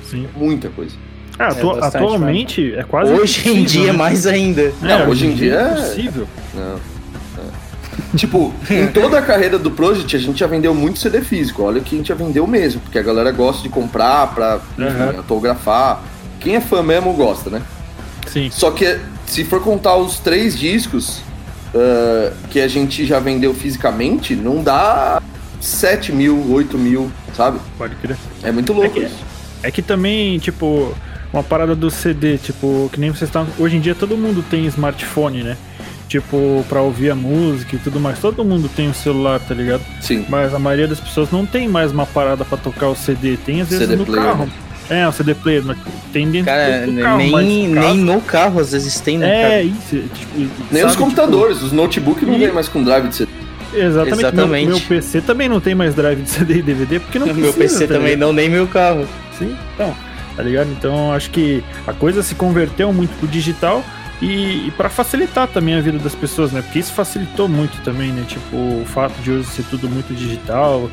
sim. Muita coisa. Ah, atu- bastante, atualmente é quase. Hoje em dia, né? mais ainda. É, Não, hoje em dia é é- impossível. Não. é. Tipo, em toda a carreira do Project, a gente já vendeu muito CD físico. Olha que a gente já vendeu mesmo, porque a galera gosta de comprar pra enfim, Aham. autografar. Quem é fã mesmo gosta, né? Sim. Só que se for contar os três discos ah, que a gente já vendeu fisicamente, não dá 7 mil, 8 mil, sabe? Pode crer. É muito louco É que- isso. É que também, tipo, uma parada do CD, tipo, que nem vocês estão. Hoje em dia todo mundo tem smartphone, né? Tipo, pra ouvir a música e tudo mais. Todo mundo tem um celular, tá ligado? Sim. Mas a maioria das pessoas não tem mais uma parada pra tocar o CD. Tem às vezes CD no player, carro. né? É, o CD player. mas Tem dentro Cara, do carro, mas nem, em casa- nem no carro às vezes tem, né, É, isso. Tipo, Nem sabe, os tipo, computadores, os notebooks não E- vem mais com drive de CD. exatamente. Exatamente. Meu, meu PC também não tem mais drive de CD e DVD, porque não Meu precisa, PC tá também não, nem meu carro. Sim, então, tá ligado? Então acho que a coisa se converteu muito pro digital e, e para facilitar também a vida das pessoas, né? Porque isso facilitou muito também, né? Tipo, o fato de hoje ser tudo muito digital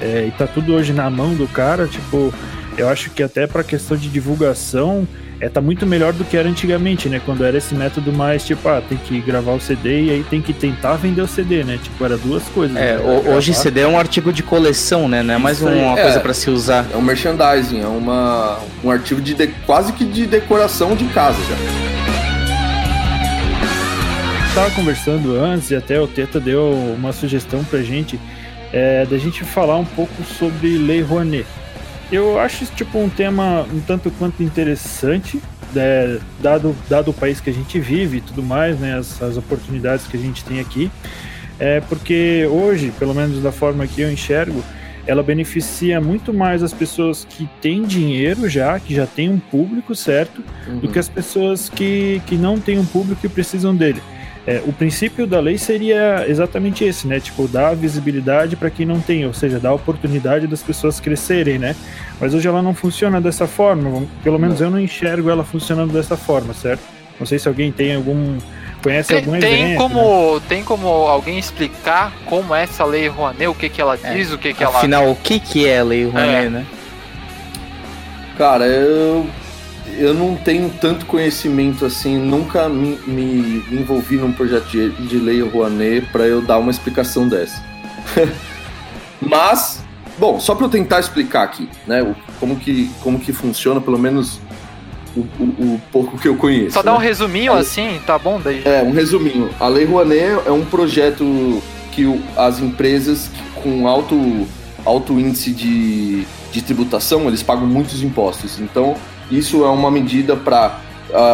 é, e tá tudo hoje na mão do cara, tipo, eu acho que até pra questão de divulgação é, tá muito melhor do que era antigamente, né? Quando era esse método mais, tipo, ah, tem que gravar o CD e aí tem que tentar vender o CD, né? Tipo, era duas coisas. É, né? ho- hoje Gravar- CD é um artigo de coleção, né? Não é mais uma É. coisa pra se usar. É um merchandising, é uma, um artigo de, de- quase que de decoração de casa já. Tava conversando antes e até o Teta deu uma sugestão pra gente é, da gente falar um pouco sobre Lei Rouanet. Eu acho isso tipo um tema um tanto quanto interessante, né, dado, dado o país que a gente vive e tudo mais, né, as, as oportunidades que a gente tem aqui. É porque hoje, pelo menos da forma que eu enxergo, ela beneficia muito mais as pessoas que têm dinheiro já, que já têm um público certo, Uhum. do que as pessoas que, que não têm um público e precisam dele. É, o princípio da lei seria exatamente esse, né? Tipo, dar visibilidade para quem não tem, ou seja, dar oportunidade das pessoas crescerem, né? Mas hoje ela não funciona dessa forma, pelo menos eu não enxergo ela funcionando dessa forma, certo? Não sei se alguém tem algum. conhece Tem, algum tem exemplo. né? como, tem como alguém explicar como é essa lei Rouanet, o que, que ela É. diz, o que, que ela. Afinal, o que, que é a Lei Rouanet, É. né? Cara, eu, eu não tenho tanto conhecimento assim, nunca me, me envolvi num projeto de, de lei Rouanet para eu dar uma explicação dessa. Mas, bom, só para eu tentar explicar aqui, né, o, como, que, como que funciona, pelo menos o, o- o pouco que eu conheço. Só né? um resuminho assim, tá bom? Daí É, um resuminho. A Lei Rouanet é um projeto que as empresas com alto, alto índice de, de tributação, eles pagam muitos impostos. Então, isso é uma medida para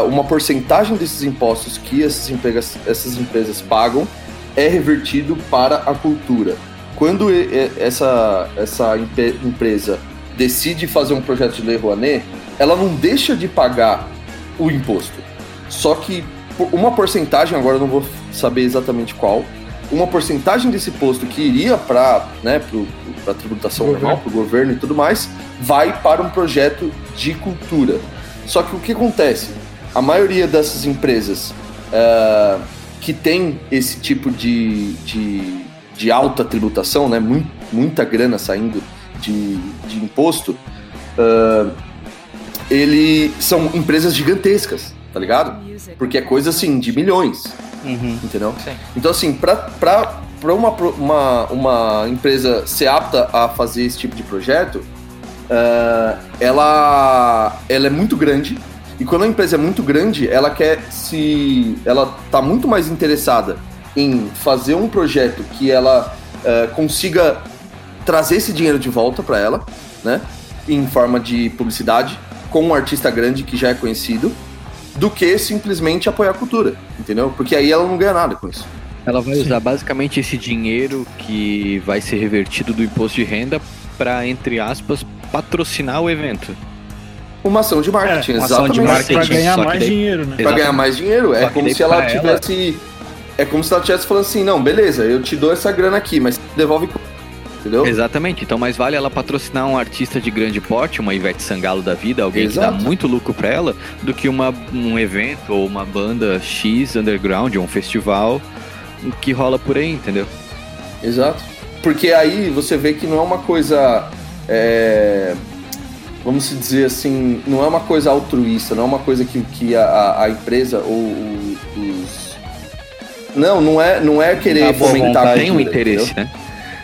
uma porcentagem desses impostos que essas empresas, essas empresas pagam é revertido para a cultura. Quando essa, essa empresa decide fazer um projeto de Lei Rouanet, ela não deixa de pagar o imposto. Só que uma porcentagem, agora eu não vou saber exatamente qual, uma porcentagem desse posto que iria para né, a tributação Governo. normal, para o governo e tudo mais, vai para um projeto de cultura. Só que o que acontece? A maioria dessas empresas eh, que tem esse tipo de, de, de alta tributação, né, mui- muita grana saindo de, de imposto, ah, ele são empresas gigantescas, tá ligado? Porque é coisa assim de milhões, Uhum. entendeu? Sim. Então assim, pra, pra, pra uma, uma, uma empresa ser apta a fazer esse tipo de projeto, ah, ela, ela é muito grande. E quando a empresa é muito grande, ela quer se. Ela tá muito mais interessada em fazer um projeto que ela ah, consiga trazer esse dinheiro de volta para ela, né? Em forma de publicidade, com um artista grande que já é conhecido, do que simplesmente apoiar a cultura, entendeu? Porque aí ela não ganha nada com isso. Ela vai usar basicamente esse dinheiro que vai ser revertido do imposto de renda para, entre aspas, patrocinar o evento. Uma ação de marketing, É, uma ação de exatamente. marketing. Pra ganhar mais daí- dinheiro, né? Pra Exato. ganhar mais dinheiro. É como se ela pra ela- tivesse. É como se ela estivesse falando assim, não, beleza, eu te dou essa grana aqui, mas devolve. Com-" Entendeu? Exatamente, então mais vale ela patrocinar um artista de grande porte, uma Ivete Sangalo da vida, alguém que Exato. dá muito lucro pra ela, do que uma, um evento ou uma banda X underground, ou um festival que rola por aí, entendeu? Exato. Porque aí você vê que não é uma coisa. é, vamos se dizer assim, não é uma coisa altruísta, não é uma coisa que, que a- a, empresa ou os. Não, não é, não é querer fomentar Tem um interesse, entendeu? né?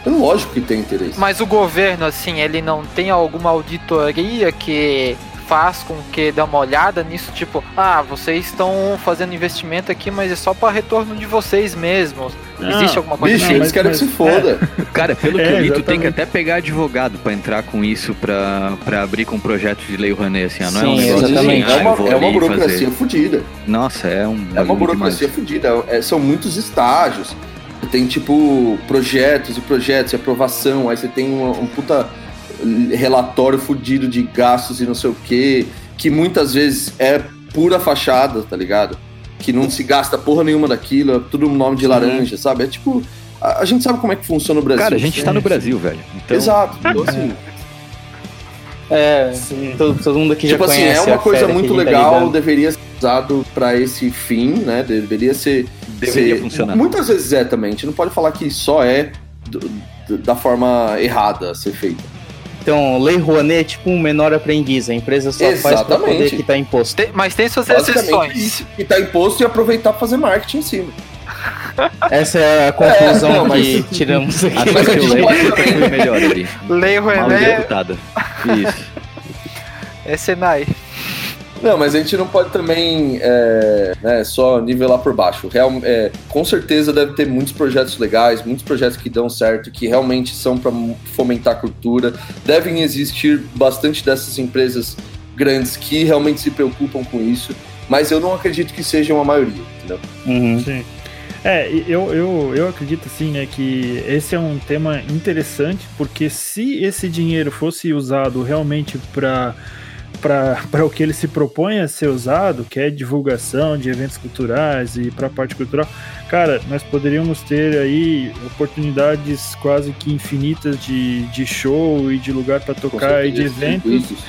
É lógico que tem interesse. Mas o governo, assim, ele não tem alguma auditoria que faz com que dê uma olhada nisso, tipo, ah, vocês estão fazendo investimento aqui, mas é só para retorno de vocês mesmos. Existe Ah, alguma coisa Bicho, assim? mas- eles querem mas- que se foda. Cara, pelo que É, eu li, tu tem que até pegar advogado pra entrar com isso pra, pra abrir com um projeto de lei Rouanet, assim, ó, não é um Sim, negócio exatamente. assim, É ah, eu uma, é uma burocracia fazer. fodida. Nossa, é um É uma burocracia demais. fodida. É, são muitos estágios. Tem, tipo, projetos e projetos e aprovação. Aí você tem um, um puta relatório fudido de gastos e não sei o quê. Que muitas vezes é pura fachada, tá ligado? Que não se gasta porra nenhuma daquilo. É tudo nome de Sim. laranja, sabe? É tipo... A, a gente sabe como é que funciona o Brasil. Cara, a gente tá no sim. Brasil, velho. Então, Exato. Então, assim, É, todo, todo mundo aqui tipo já assim, conhece é uma coisa que muito tá legal, lidando. deveria ser usado pra esse fim, né? Deveria ser deveria ser- funcionar. Muitas vezes é também. A gente não pode falar que só é do- do- da forma errada a ser feita. Então, Lei Rouanet é tipo um menor aprendiz. A empresa só faz pra Exatamente. poder quitar imposto. Tem- mas tem suas exceções. E tá imposto e aproveitar pra fazer marketing em cima. Essa é a conclusão É, não, mas- que tiramos aqui. Acho que o Lei foi melhor ali. Lei Mal Rouanet executada. Isso. é Senai. Não, mas a gente não pode também é, né, só nivelar por baixo. Real, é, com certeza deve ter muitos projetos legais, muitos projetos que dão certo, que realmente são para fomentar a cultura. Devem existir bastante dessas empresas grandes que realmente se preocupam com isso, mas eu não acredito que sejam a maioria, entendeu? Uhum. Sim. É, eu, eu, eu acredito assim, né, que esse é um tema interessante, porque se esse dinheiro fosse usado realmente para para o que ele se propõe a ser usado, que é divulgação de eventos culturais e para a parte cultural, cara, nós poderíamos ter aí oportunidades quase que infinitas de, de show e de lugar para tocar e de eventos. Circuitos.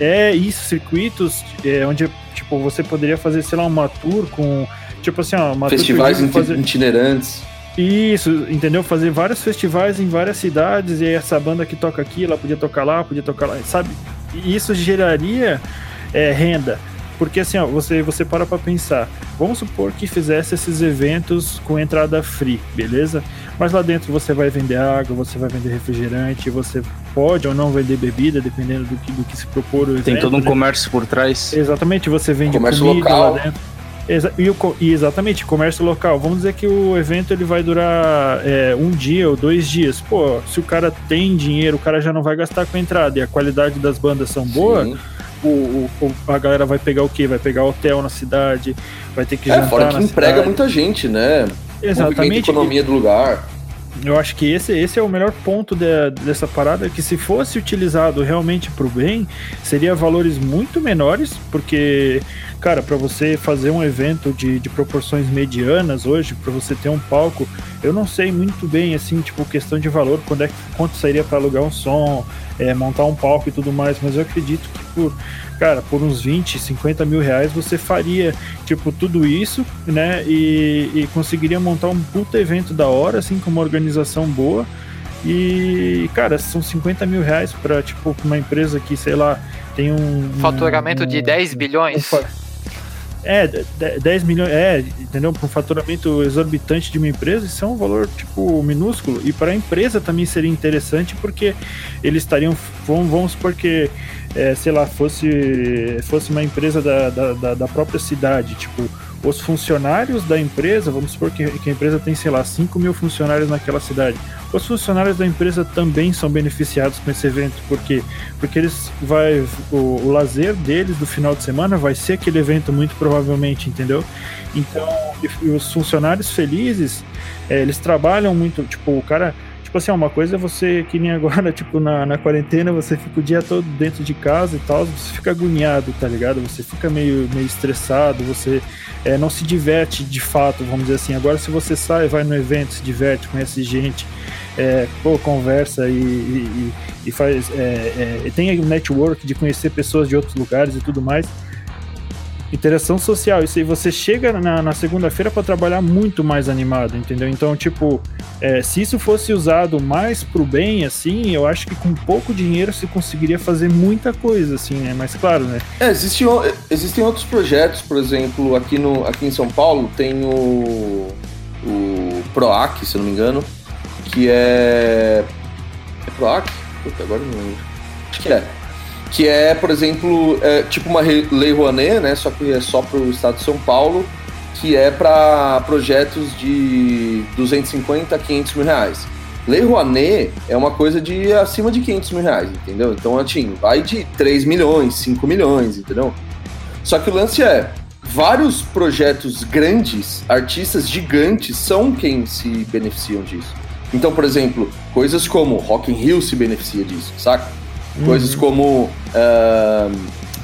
É isso, circuitos é, onde tipo você poderia fazer, sei lá, uma tour com tipo assim, ó, uma festivais fazer... itinerantes. Isso, entendeu? Fazer vários festivais em várias cidades e essa banda que toca aqui, ela podia tocar lá, podia tocar lá, sabe? E isso geraria é, renda. Porque assim, ó, você, você para pra pensar. Vamos supor que fizesse esses eventos com entrada free, beleza? Mas lá dentro você vai vender água, você vai vender refrigerante, você pode ou não vender bebida, dependendo do que, do que se propor o evento. Tem todo um né? comércio por trás. Exatamente, você vende comércio comida local. lá dentro. Exa e, o, e exatamente, comércio local. Vamos dizer que o evento ele vai durar é, um dia ou dois dias. Pô, se o cara tem dinheiro, o cara já não vai gastar com a entrada e a qualidade das bandas são boas. O, o, a galera vai pegar o quê? Vai pegar hotel na cidade, vai ter que é, jantar fora que emprega cidade. muita gente, né? Exatamente. A economia do lugar. Eu acho que esse, esse é o melhor ponto de, dessa parada, que se fosse utilizado realmente para o bem, seria valores muito menores, porque Cara, para você fazer um evento de, de proporções medianas hoje, para você ter um palco, eu não sei muito bem, assim, tipo, questão de valor, quando é, quanto sairia para alugar um som, é, montar um palco e tudo mais, mas eu acredito que por, cara, por uns 20, 50 mil reais você faria, tipo, tudo isso, né, e, e conseguiria montar um puta evento da hora, assim, com uma organização boa, e, cara, são 50 mil reais para tipo, uma empresa que, sei lá, tem um. Faturamento um, de 10 bilhões? Um, é, 10 milhões, é, entendeu? Para um faturamento exorbitante de uma empresa, isso é um valor, tipo, minúsculo. E para a empresa também seria interessante, porque eles estariam, vamos, vamos supor que, é, sei lá, fosse, fosse uma empresa da, da, da própria cidade, tipo, os funcionários da empresa, vamos supor que, que a empresa tem, sei lá, 5 mil funcionários naquela cidade. Os funcionários da empresa também são beneficiados com esse evento, por quê? Porque eles vai o, o lazer deles do final de semana vai ser aquele evento muito provavelmente, entendeu? Então, e, e os funcionários felizes, é, eles trabalham muito, tipo, o cara Tipo assim, uma coisa é você, que nem agora, tipo, na, na quarentena, você fica o dia todo dentro de casa e tal, você fica agoniado, tá ligado? Você fica meio, meio estressado, você é, não se diverte de fato, vamos dizer assim. Agora, se você sai, vai no evento, se diverte, conhece gente, é, pô, conversa e, e, e faz. É, é, tem network de conhecer pessoas de outros lugares e tudo mais interação social. Isso aí você chega na, na segunda-feira para trabalhar muito mais animado, entendeu? Então, tipo, é, se isso fosse usado mais pro bem, assim, eu acho que com pouco dinheiro se conseguiria fazer muita coisa, assim, né? Mas claro, né? É, existem, existem outros projetos, por exemplo, aqui, no, aqui em São Paulo tem o, o PROAC, se não me engano, que é. É PROAC? Puta, agora não lembro. Acho que é que é, por exemplo, é, tipo uma lei Rouanet, né? Só que é só para o estado de São Paulo, que é para projetos de 250 a 500 mil reais. Lei Rouanet é uma coisa de acima de 500 mil reais, entendeu? Então, assim, vai de 3 milhões, 5 milhões, entendeu? Só que o lance é, vários projetos grandes, artistas gigantes, são quem se beneficiam disso. Então, por exemplo, coisas como Rock in Rio se beneficia disso, saca? Coisas uhum. como. Uh,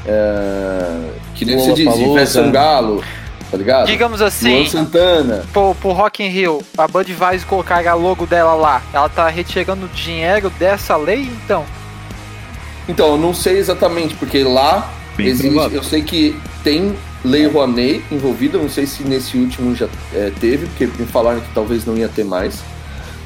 uh, que nem você diz, Ivete Sangalo, tá ligado? Digamos assim. Luan Santana. Pro, pro Rock in Rio, a Budweiser colocar a logo dela lá, ela tá retirando dinheiro dessa lei, então? Então, eu não sei exatamente, porque lá Bem existe, eu sei que tem Lei Rouanet envolvida, não sei se nesse último já é, teve, porque me falaram que talvez não ia ter mais.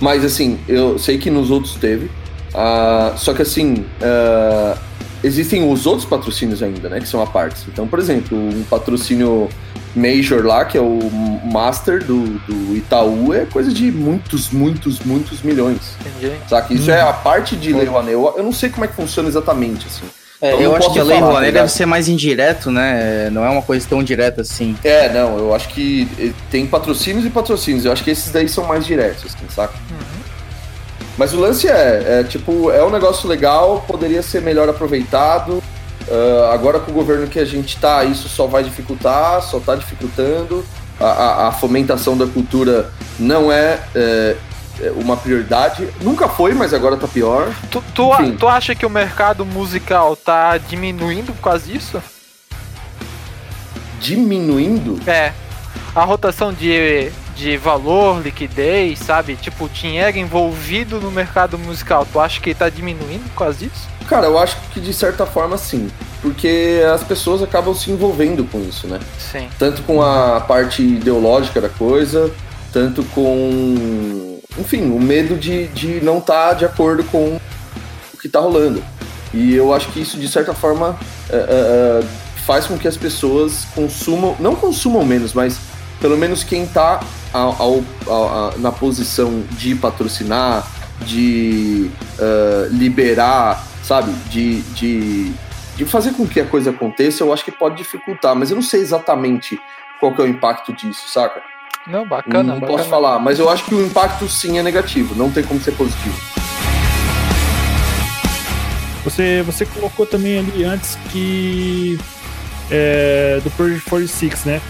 Mas assim, eu sei que nos outros teve. Uh, só que assim, uh, existem os outros patrocínios ainda, né? Que são a parte. Então, por exemplo, um patrocínio Major lá, que é o Master do, do Itaú, é coisa de muitos, muitos, muitos milhões. Entendi. Saca? Isso hum. é a parte de Lei Rouanet. Eu, eu não sei como é que funciona exatamente, assim. É, então, eu acho que a Lei Rouanet tá deve ser mais indireto, né? Não é uma coisa tão direta assim. É, não, eu acho que eh, tem patrocínios e patrocínios. Eu acho que esses daí são mais diretos, assim, saca? Uhum. Mas o lance é, é, tipo, é um negócio legal, poderia ser melhor aproveitado. Uh, agora com o governo que a gente tá, isso só vai dificultar, só tá dificultando. a, a, a fomentação da cultura não é, é, é uma prioridade. Nunca foi, mas agora tá pior. Tu, tu, Enfim. tu acha que o mercado musical tá diminuindo por causa disso? Diminuindo? É. A rotação de, de valor, liquidez, sabe? Tipo, dinheiro envolvido no mercado musical. Tu acha que tá diminuindo por causa disso? Cara, eu acho que de certa forma sim. Porque as pessoas acabam se envolvendo com isso, né? Sim. Tanto com a parte ideológica da coisa, tanto com. Enfim, o medo de, de não estar de acordo com o que tá rolando. E eu acho que isso, de certa forma, é, é, é, faz com que as pessoas consumam. Não consumam menos, mas pelo menos quem tá ao- ao- ao- a- na posição de patrocinar, de eh, liberar, sabe? De, de, de fazer com que a coisa aconteça, eu acho que pode dificultar, mas eu não sei exatamente qual que é o impacto disso, saca? Não, bacana, não bacana. posso falar, mas eu acho que o impacto sim é negativo, não tem como ser positivo. Você, você colocou também ali antes que. É, do Project 46, né?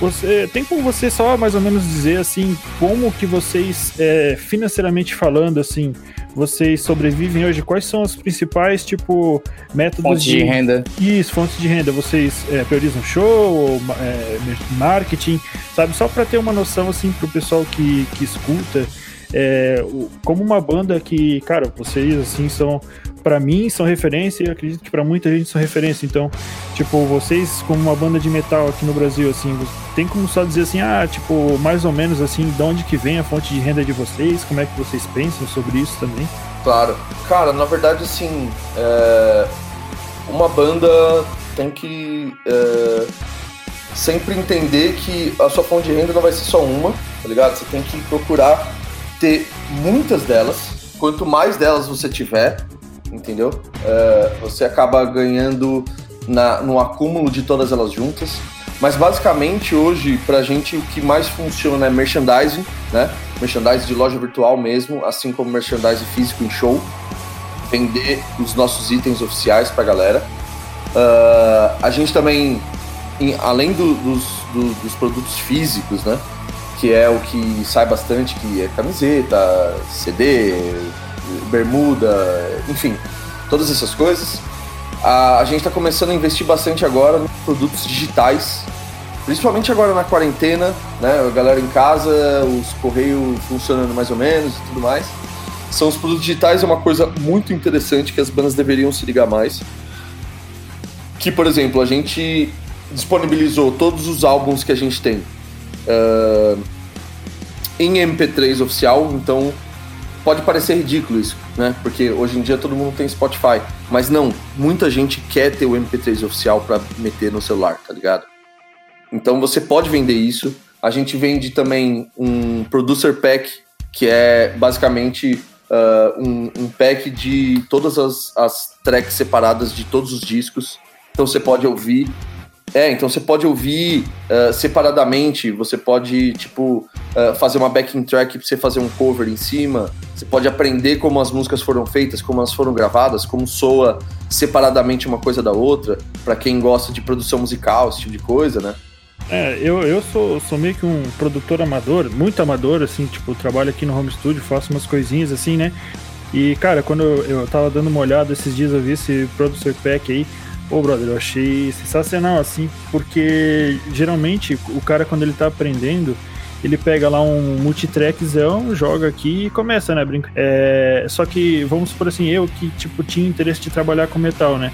Você, tem como você só mais ou menos dizer assim como que vocês é, financeiramente falando assim vocês sobrevivem hoje? Quais são os principais tipo métodos Fontes de renda. isso fontes de renda. Vocês é, priorizam show é, marketing? Sabe só para ter uma noção assim pro pessoal que, que escuta é, o- como uma banda que cara vocês assim são para mim são referência e acredito que para muita gente são referência então tipo vocês como uma banda de metal aqui no Brasil assim tem como só dizer assim ah tipo mais ou menos assim de onde que vem a fonte de renda de vocês como é que vocês pensam sobre isso também Claro. Cara, na verdade, assim, é, uma banda tem que é, sempre entender que a sua fonte de renda não vai ser só uma, tá ligado? Você tem que procurar ter muitas delas. Quanto mais delas você tiver, entendeu? É, você acaba ganhando na, no acúmulo de todas elas juntas. Mas basicamente hoje, pra gente, o que mais funciona é merchandising, né? Merchandising de loja virtual mesmo, assim como merchandising físico em show. Vender os nossos itens oficiais pra galera. Ah, a gente também, em- além do- dos, do- dos produtos físicos, né? Que é o que sai bastante, que é camiseta, CD, bermuda, enfim, todas essas coisas. A, a gente está começando a investir bastante agora em produtos digitais, principalmente agora na quarentena, né? A galera em casa, os correios funcionando mais ou menos e tudo mais. São os produtos digitais, é uma coisa muito interessante que as bandas deveriam se ligar mais. Que, por exemplo, a gente disponibilizou todos os álbuns que a gente tem ah, em MP3 oficial, então pode parecer ridículo isso, né? Porque hoje em dia todo mundo tem Spotify, mas não, muita gente quer ter o MP3 oficial pra meter no celular, tá ligado? Então você pode vender isso. A gente vende também um producer pack, que é basicamente ah, um, um pack de todas as, as tracks separadas de todos os discos. Então você pode ouvir. É, então você pode ouvir ah, separadamente, você pode, tipo, ah, fazer uma backing track pra você fazer um cover em cima. Você pode aprender como as músicas foram feitas, como elas foram gravadas, como soa separadamente uma coisa da outra, pra quem gosta de produção musical, esse tipo de coisa, né? É, eu, eu sou, sou meio que um produtor amador, muito amador, assim, tipo, trabalho aqui no home studio, faço umas coisinhas assim, né? E, cara, quando eu, eu tava dando uma olhada esses dias, eu vi esse Producer Pack aí, pô, brother, eu achei sensacional, assim, porque geralmente o cara, quando ele tá aprendendo, ele pega lá um multitrackzão, joga aqui e começa, né, brinca. É, só que, vamos supor assim, eu que, tipo, tinha interesse de trabalhar com metal, né?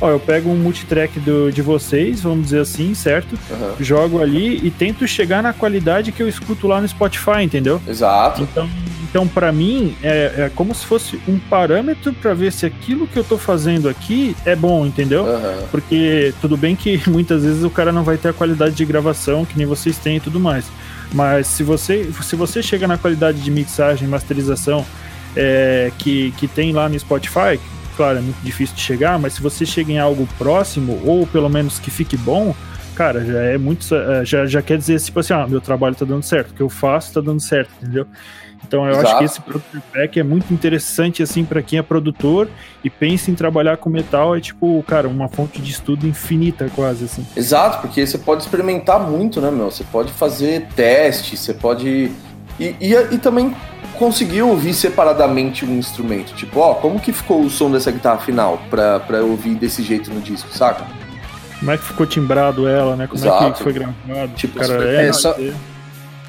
Ó, eu pego um multitrack do, de vocês, vamos dizer assim, certo? Aham. jogo ali e tento chegar na qualidade que eu escuto lá no Spotify, entendeu? Exato. Então, então para mim, é, é como se fosse um parâmetro para ver se aquilo que eu tô fazendo aqui é bom, entendeu? Aham. Porque tudo bem que muitas vezes o cara não vai ter a qualidade de gravação que nem vocês têm e tudo mais. Mas se você, se você chega na qualidade de mixagem, masterização é, que, que tem lá no Spotify, claro, é muito difícil de chegar, mas se você chega em algo próximo, ou pelo menos que fique bom, cara, já é muito. eh, Já, já quer dizer, tipo assim, ah, meu trabalho tá dando certo, o que eu faço tá dando certo, entendeu? Então eu Exato. acho que esse produtor pack é muito interessante assim para quem é produtor e pensa em trabalhar com metal, é tipo, cara, uma fonte de estudo infinita quase assim. Exato, porque você pode experimentar muito, né, meu? Você pode fazer teste, você pode e, e, e também conseguir ouvir separadamente um instrumento. Tipo, ó, como que ficou o som dessa guitarra final pra, pra ouvir desse jeito no disco, saca? Como é que ficou timbrado ela, né? Como Exato. é que foi gravado? Tipo, cara, é, é só...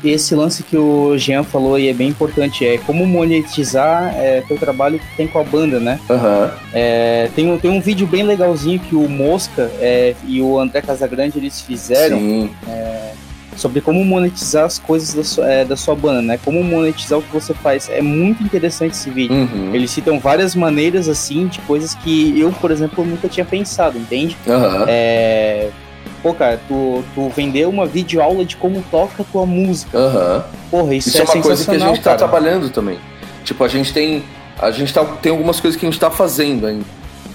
Esse lance que o Jean falou e é bem importante é como monetizar é, teu trabalho que tem com a banda, né? Uhum. É, tem, um, tem um vídeo bem legalzinho que o Mosca é, e o André Casagrande eles fizeram. Sim. É, sobre como monetizar as coisas da sua, é, da sua banda, né? Como monetizar o que você faz. É muito interessante esse vídeo. Uhum. Eles citam várias maneiras, assim, de coisas que eu, por exemplo, nunca tinha pensado, entende? Uhum. É... Pô, cara, tu, tu vendeu uma videoaula de como toca a tua música. Uhum. Porra, isso, isso é, é uma coisa que a gente tá cara. tá trabalhando também. Tipo, a gente tem. A gente tá, tem algumas coisas que a gente tá fazendo ainda.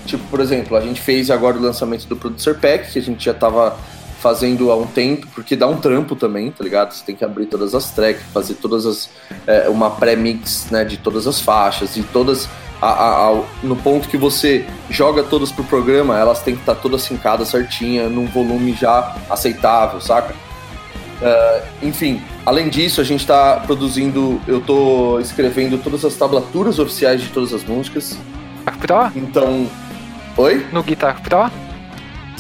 Tipo, por exemplo, a gente fez agora o lançamento do Producer Pack, que a gente já tava fazendo há um tempo, porque dá um trampo também, tá ligado? Você tem que abrir todas as tracks, fazer todas as. É, uma pré-mix né, de todas as faixas e todas. A, a, a, no ponto que você joga todas pro programa, elas têm que estar tá todas sincadas certinha, num volume já aceitável, saca? Uh, enfim, além disso, a gente está produzindo, eu tô escrevendo todas as tablaturas oficiais de todas as músicas. Pro? Então. Oi? No Guitar Pro?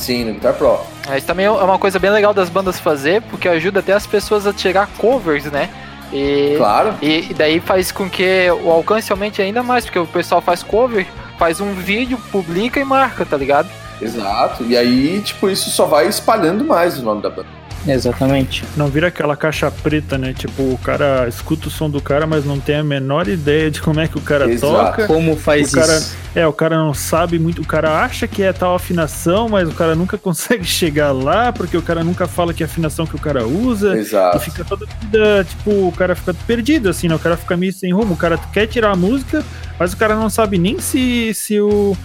Sim, no Guitar Pro. Isso também é uma coisa bem legal das bandas fazer, porque ajuda até as pessoas a tirar covers, né? E, claro. E, e daí faz com que o alcance aumente ainda mais, porque o pessoal faz cover, faz um vídeo, publica e marca, tá ligado? Exato. E aí, tipo, isso só vai espalhando mais o nome da banda. Exatamente. Não vira aquela caixa preta, né? Tipo, o cara escuta o som do cara, mas não tem a menor ideia de como é que o cara Exato. toca. Como faz o cara, isso? É, o cara não sabe muito. O cara acha que é tal afinação, mas o cara nunca consegue chegar lá, porque o cara nunca fala que é a afinação que o cara usa. Exato. E fica toda vida, tipo, o cara fica perdido, assim, né? O cara fica meio sem rumo. O cara quer tirar a música, mas o cara não sabe nem se, se o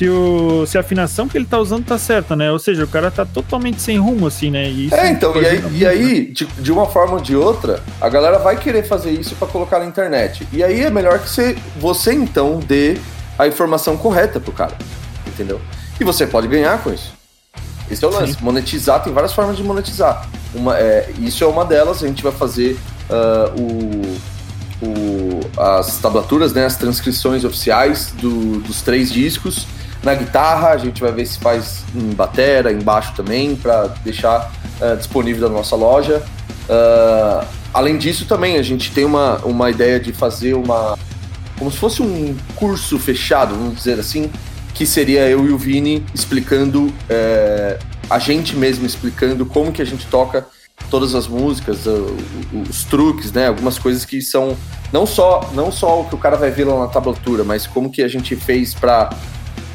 se, o, se a afinação que ele tá usando tá certa, né? Ou seja, o cara tá totalmente sem rumo, assim, né? E é, então, e aí, e aí de, de, uma forma ou de outra, a galera vai querer fazer isso para colocar na internet. E aí é melhor que você, você então dê a informação correta pro cara, entendeu? E você pode ganhar com isso. Esse é o lance. Sim. Monetizar, tem várias formas de monetizar. Uma, é, isso é uma delas, a gente vai fazer uh, o, o, as tablaturas, né, as transcrições oficiais do, dos três discos na guitarra, a gente vai ver se faz em batera, embaixo também, para deixar uh, disponível na nossa loja. Uh, além disso, também a gente tem uma, uma ideia de fazer uma. como se fosse um curso fechado, vamos dizer assim, que seria eu e o Vini explicando, uh, a gente mesmo explicando como que a gente toca todas as músicas, os truques, né? Algumas coisas que são não só não só o que o cara vai ver lá na tablatura, mas como que a gente fez para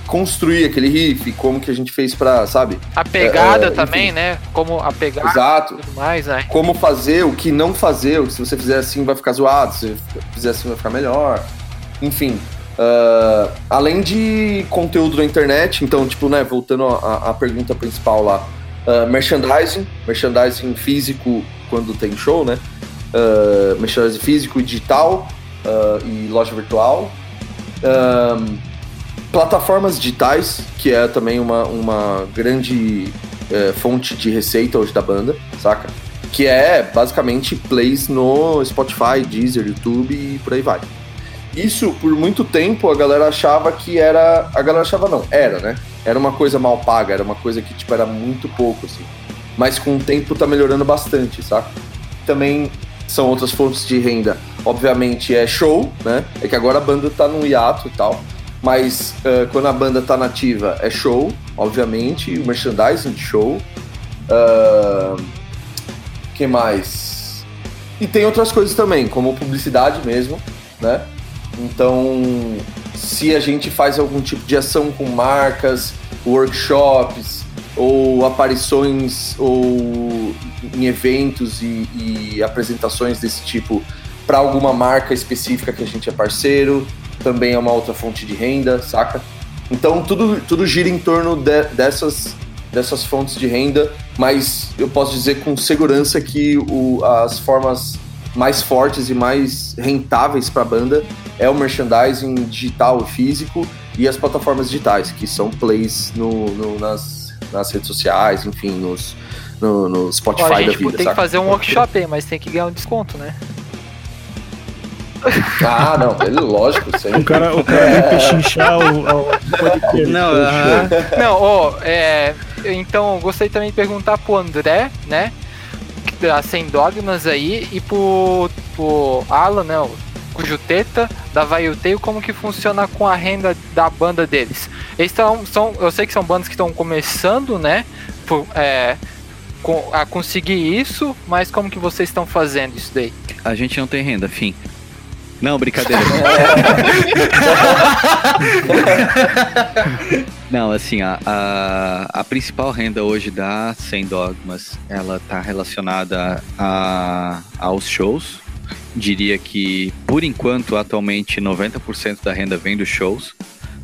construir aquele riff, como que a gente fez para, sabe? A pegada é, é também, né? Como a pegada Exato. tudo mais, né? Como fazer, o que não fazer, se você fizer assim vai ficar zoado, se você fizer assim vai ficar melhor. Enfim, uh, além de conteúdo na internet, então, tipo, né, voltando à, pergunta principal lá, uh, merchandising, merchandising físico quando tem show, né? Uh, merchandising físico e digital e loja virtual plataformas digitais, que é também uma, uma grande é, fonte de receita hoje da banda, saca? Que é basicamente plays no Spotify, Deezer, YouTube e por aí vai. Isso, por muito tempo, a galera achava que era. A galera achava não, era, né? Era uma coisa mal paga, era uma coisa que, tipo, era muito pouco, assim. Mas com o tempo tá melhorando bastante, saca? Também são outras fontes de renda. Obviamente é show, né? É que agora a banda tá num hiato e tal. Mas uh, quando a banda tá nativa é show, obviamente, o merchandising de show. Uh, que mais? E tem outras coisas também, como publicidade mesmo, né? Então, se a gente faz algum tipo de ação com marcas, workshops ou aparições ou em eventos e, e apresentações desse tipo para alguma marca específica que a gente é parceiro, também é uma outra fonte de renda, saca? Então tudo, tudo gira em torno de, dessas, dessas fontes de renda, mas eu posso dizer com segurança que o, as formas mais fortes e mais rentáveis para a banda é o merchandising digital e físico e as plataformas digitais, que são plays no, no nas, nas redes sociais, enfim, nos, no, no Spotify Ó, a da gente vida. tem que saca? fazer um workshop aí, mas tem que ganhar um desconto, né? Ah, não, ele, lógico, sempre. O cara, o cara vem pechinchar o, o podcast. Não, aham. Não, ó, é. Então, gostaria também de perguntar pro André, né? que tá Sem Dogmas aí, e pro, pro Alan, né? o Cujo Teta, da Vaiuteio, como que funciona com a renda da banda deles. Eles tão, são, eu sei que são bandas que estão começando, né? por- é, com- a conseguir isso, mas como que vocês estão fazendo isso daí? A gente não tem renda, fim. Não, brincadeira. não, assim, a, a, a principal renda hoje da Sem Dogmas, ela tá relacionada a, aos shows. Diria que, por enquanto, atualmente, 90% da renda vem dos shows,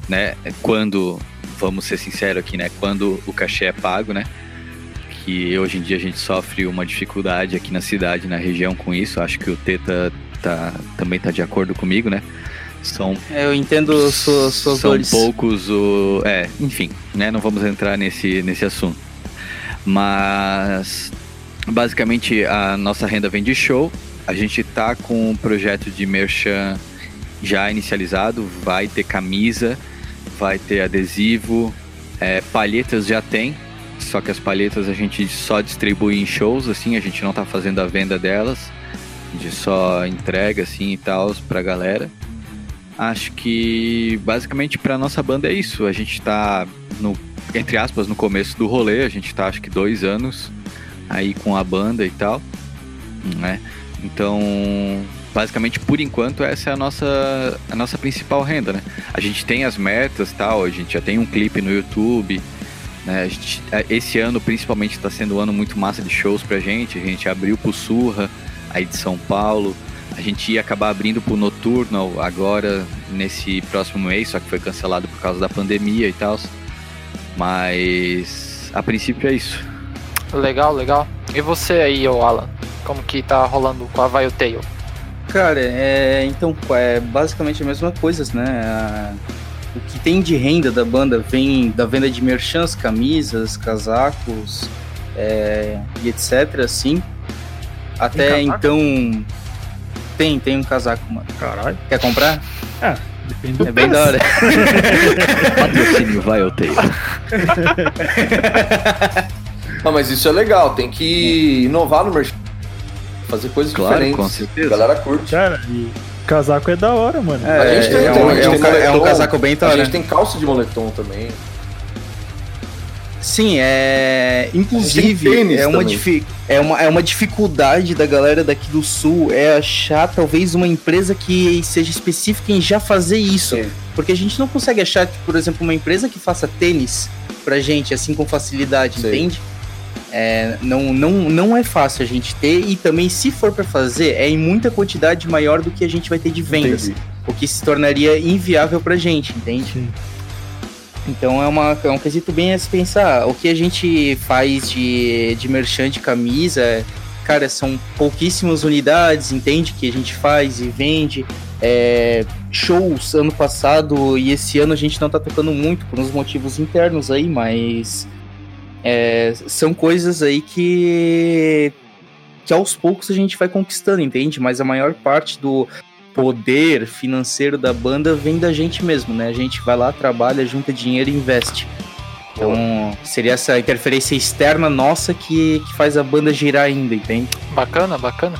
né? Quando, vamos ser sinceros aqui, né? Quando o cachê é pago, né? Que hoje em dia a gente sofre uma dificuldade aqui na cidade, na região com isso. Acho que o Teta tá, também tá de acordo comigo, né? São, Eu entendo suas, suas são dores. poucos o. É, enfim, né? Não vamos entrar nesse, nesse assunto. Mas basicamente a nossa renda vem de show. A gente tá com um projeto de merchan já inicializado. Vai ter camisa, vai ter adesivo, é, palhetas já tem. Só que as palhetas a gente só distribui em shows, assim, a gente não tá fazendo a venda delas. Gente só entrega assim e tal pra galera. Acho que basicamente pra nossa banda é isso. A gente tá no, entre aspas, no começo do rolê, a gente tá acho que dois anos aí com a banda e tal. Né? Então, basicamente por enquanto essa é a nossa, a nossa principal renda, né? A gente tem as metas tal, a gente já tem um clipe no YouTube. Né? Gente- esse ano principalmente está sendo um ano muito massa de shows pra gente. A gente abriu pro Surra, aí de São Paulo. A gente ia acabar abrindo pro Noturno agora, nesse próximo mês, só que foi cancelado por causa da pandemia e tal. Mas a princípio é isso. Legal, legal. E você aí, ô Alan? Como que tá rolando com a Vaiuteio? Cara, é, então, é basicamente a mesma coisa, né? A- o que tem de renda da banda vem da venda de merchans, camisas, casacos é, e etc, assim. Até Tem então... Tem, tem um casaco, mano. Caralho. Quer comprar? Depende do É bem da hora. Patrocínio vai, eu tenho. Não, mas isso é legal, tem que inovar no merchan. Fazer coisas Claro, diferentes. com A certeza. galera curte. Cara, e casaco é da hora, mano. É, A gente tem é, também, um, a gente é um tem é um casaco bem da A hora. gente tem calça de moletom também. Sim, é. Inclusive, tênis é, uma difi- é, uma, é uma dificuldade da galera daqui do sul é achar talvez uma empresa que seja específica em já fazer isso. Sim. Porque a gente não consegue achar, tipo, por exemplo, uma empresa que faça tênis pra gente, assim, com facilidade, Sim. entende? É, não, não, não é fácil a gente ter, e também, se for pra fazer, é em muita quantidade maior do que a gente vai ter de vendas Entendi. o que se tornaria inviável pra gente, entende? Sim. Então é, uma, é um quesito bem a se pensar. O que a gente faz de, de merchan de camisa, cara, são pouquíssimas unidades, entende? Que a gente faz e vende. É, shows ano passado e esse ano a gente não tá tocando muito por uns motivos internos aí, mas é, são coisas aí que que aos poucos a gente vai conquistando, entende? Mas a maior parte do poder financeiro da banda vem da gente mesmo, né? A gente vai lá, trabalha, junta dinheiro e investe. Então, seria essa interferência externa nossa que, que faz a banda girar ainda, entende? Bacana, bacana.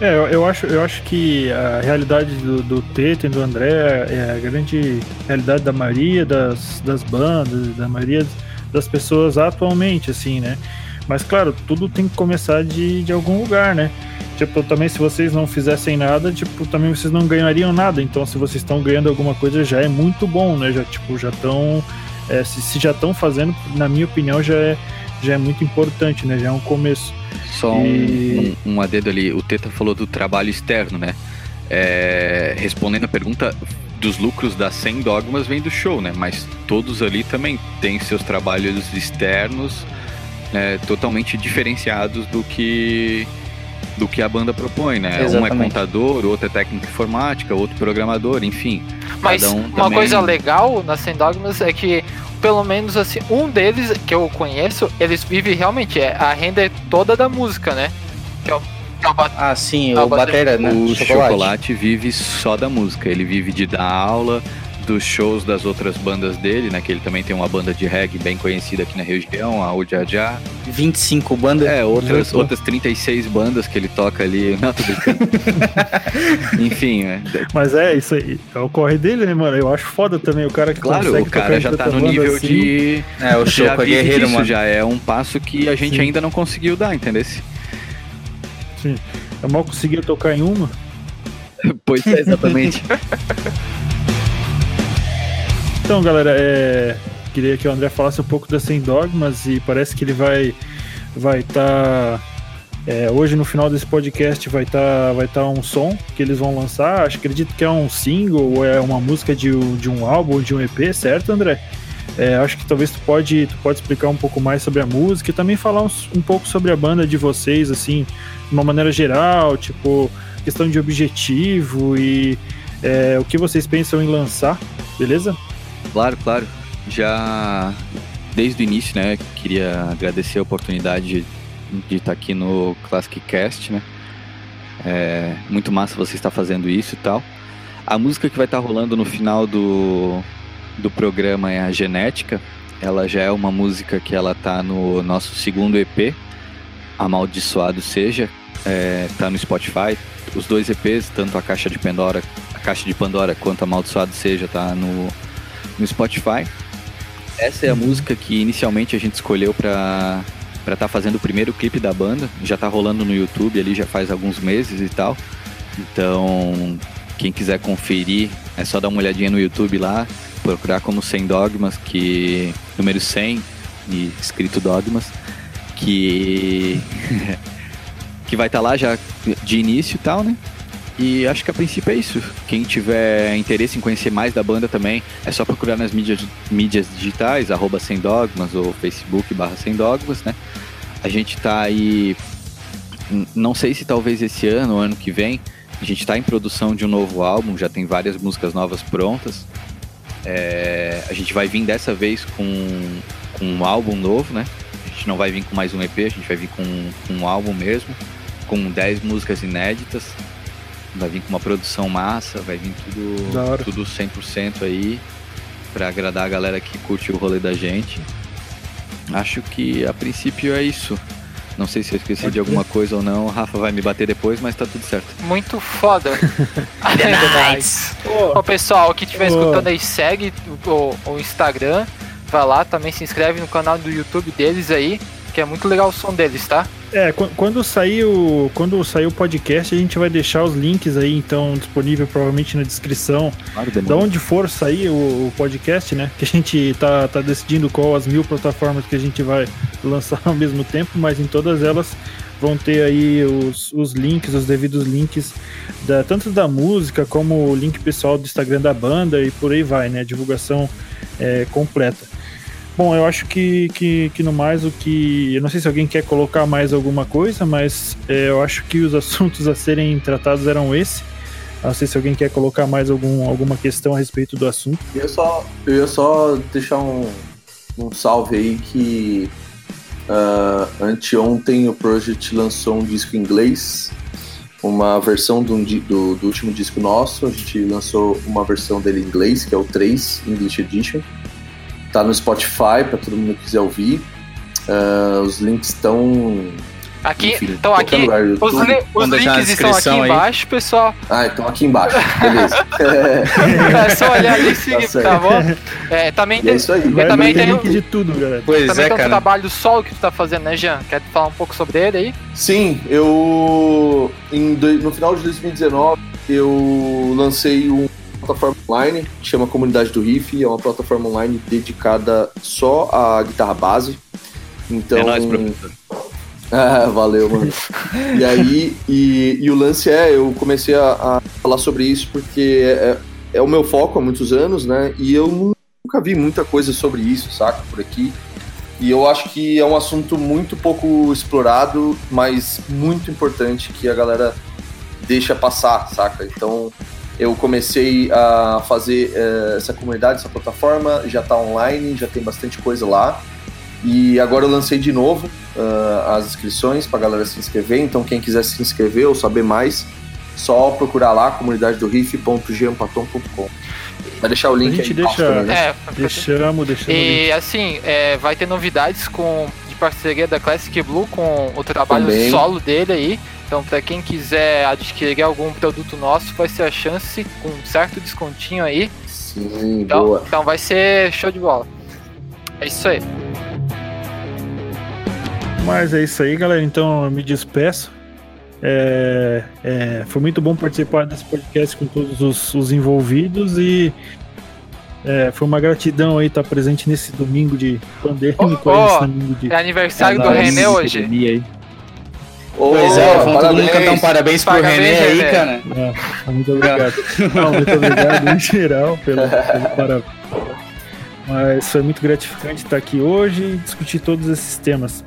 É, eu, eu acho, eu acho que a realidade do, do Teta e do André é a grande realidade da maioria das, das bandas, da maioria das pessoas atualmente, assim, né? Mas claro, tudo tem que começar de, de algum lugar, né? Tipo, também se vocês não fizessem nada, tipo, também vocês não ganhariam nada. Então, se vocês estão ganhando alguma coisa, já é muito bom, né? Já, tipo, já estão. se, se já estão fazendo, na minha opinião, já é, já é muito importante, né? Já é um começo. Só um, E- um, um adendo ali, o Teta falou do trabalho externo, né? É, respondendo a pergunta, dos lucros das 100 dogmas vem do show, né? Mas todos ali também têm seus trabalhos externos né, totalmente diferenciados do que do que a banda propõe, né? Um é Exatamente. contador, outro é técnico de informática, outro programador, enfim. Mas Cada um uma também- coisa legal na Sem Dogmas é que, pelo menos assim, um deles que eu conheço, eles vivem realmente, é, a renda é toda da música, né? Que é o, é Ah, sim, o mas Batera, né? O chocolate. vive só da música, ele vive de dar aula, dos shows das outras bandas dele, né? Que ele também tem uma banda de reggae bem conhecida aqui na região, a Ujajá. 25 bandas. É, outras, outras 36 bandas que ele toca ali. Não, tô brincando. Enfim, é, Mas é, isso aí. É o corre dele, né, mano? Eu acho foda também o cara que claro, consegue o cara já tá no nível assim. de. É, o Choco é vive guerreiro, mano. já é um passo que a gente Sim. ainda não conseguiu dar, entendeu? Eu mal conseguia tocar em uma. Pois é, exatamente. Então, galera, é... queria que o André falasse um pouco da Sem Dogmas e parece que ele vai vai estar hoje no final desse podcast vai estar vai tá um som que eles vão lançar. Acho acredito que é um single ou é uma música de, um- de um álbum, de um EP, certo, André? É, acho que talvez tu pode, tu pode explicar um pouco mais sobre a música e também falar uns- um pouco sobre a banda de vocês, assim, de uma maneira geral, tipo, questão de objetivo e é, o que vocês pensam em lançar, beleza? Claro, claro. Já desde o início, né, queria agradecer a oportunidade de, estar aqui no Classic Cast, né? É muito massa você estar fazendo isso e tal. A música que vai estar rolando no final do, do programa é a Genética. Ela já é uma música que ela tá no nosso segundo EP, Amaldiçoado Seja, é, tá no Spotify. Os dois EPs, tanto a Caixa de Pandora, a Caixa de Pandora quanto Amaldiçoado Seja, tá no no Spotify. Essa é a música que inicialmente a gente escolheu para para estar fazendo o primeiro clipe da banda. Já tá rolando no YouTube ali já faz alguns meses e tal. Então, quem quiser conferir, é só dar uma olhadinha no YouTube lá, procurar como 100 Dogmas, que número 100 e escrito Dogmas, que que vai estar lá já de início e tal, né? E acho que a princípio é isso. Quem tiver interesse em conhecer mais da banda também, é só procurar nas mídias, mídias digitais, arroba sem dogmas ou Facebook barra sem dogmas, né? A gente tá aí, não sei se talvez esse ano ou ano que vem, a gente tá em produção de um novo álbum, já tem várias músicas novas prontas. É, a gente vai vir dessa vez com, com um álbum novo, né? A gente não vai vir com mais um EP, a gente vai vir com, com um álbum mesmo, com 10 músicas inéditas. Vai vir com uma produção massa, vai vir tudo, tudo 100% aí pra agradar a galera que curte o rolê da gente. Acho que a princípio é isso. Não sei se eu esqueci de alguma coisa ou não, o Rafa vai me bater depois, mas tá tudo certo. Muito foda. Nice. Ô, pessoal, que estiver escutando aí, segue o, o Instagram. Vai lá, também se inscreve no canal do YouTube deles aí, que é muito legal o som deles, tá? É, qu- quando sair o, quando sair o podcast, a gente vai deixar os links aí, então, disponível provavelmente na descrição. Claro, Da onde for sair o, o podcast, né? Que a gente tá, tá decidindo qual as mil plataformas que a gente vai lançar ao mesmo tempo, mas em todas elas vão ter aí os, os links, os devidos links, da, tanto da música como o link pessoal do Instagram da banda e por aí vai, né? A divulgação é, completa. Bom, eu acho que, que, que no mais o que. Eu não sei se alguém quer colocar mais alguma coisa, mas é, eu acho que os assuntos a serem tratados eram esse. Não sei se alguém quer colocar mais algum, alguma questão a respeito do assunto. Eu só, eu ia só deixar um, um salve aí que ah, anteontem o Project lançou um disco em inglês, uma versão do, do, do último disco nosso. A gente lançou uma versão dele em inglês, que é o 3 English Edition. Tá no Spotify para todo mundo que quiser ouvir. Ah, os links estão. Aqui, enfim, então qualquer aqui, lugar do os, YouTube. li- os links estão aqui aí. embaixo, pessoal. Ah, então aqui embaixo. Beleza. É só olhar ali e seguir, certo. tá bom? É, também e é tem, isso aí. Vai também tem link de tudo, galera. Pois também é, tem um cara. trabalho do solo que tu tá fazendo, né, Jean? Quer falar um pouco sobre ele aí? Sim, eu em no final de 2019 eu lancei uma plataforma online que chama Comunidade do Riff, é uma plataforma online dedicada só à guitarra base. Então, É nóis, professor. Ah, valeu, mano. e aí, e, e o lance é, eu comecei a, a falar sobre isso porque é, é o meu foco há muitos anos, né? E eu nunca vi muita coisa sobre isso, saca? Por aqui. E eu acho que é um assunto muito pouco explorado, mas muito importante que a galera deixa passar, saca? Então eu comecei a fazer eh, essa comunidade, essa plataforma, já tá online, já tem bastante coisa lá. E agora eu lancei de novo ah, as inscrições pra galera se inscrever. Então quem quiser se inscrever ou saber mais, só procurar lá, comunidade do riff.giampaton.com. Vai deixar o link A gente aí embaixo deixa- também, né? É, Deixamos, deixamos. E assim, é, vai ter novidades com de parceria da Classic Blue com o trabalho Também. solo dele aí. Então, para quem quiser adquirir algum produto nosso, vai ser a chance com um certo descontinho aí. Sim, Então, boa. então vai ser show de bola. É isso aí. Mas é isso aí, galera. Então eu me despeço. É, é, foi muito bom participar desse podcast com todos os, os envolvidos e é, foi uma gratidão aí estar presente nesse domingo de pandêmico, Oh, aí, oh, É aniversário do. René hoje. epidemia Pois é, vamos todo mundo cantar um parabéns pro Parabéns, René aí, René. cara. Ah, muito obrigado. Não, muito obrigado em geral pelo, pelo parabéns. Mas foi muito gratificante estar aqui hoje e discutir todos esses temas.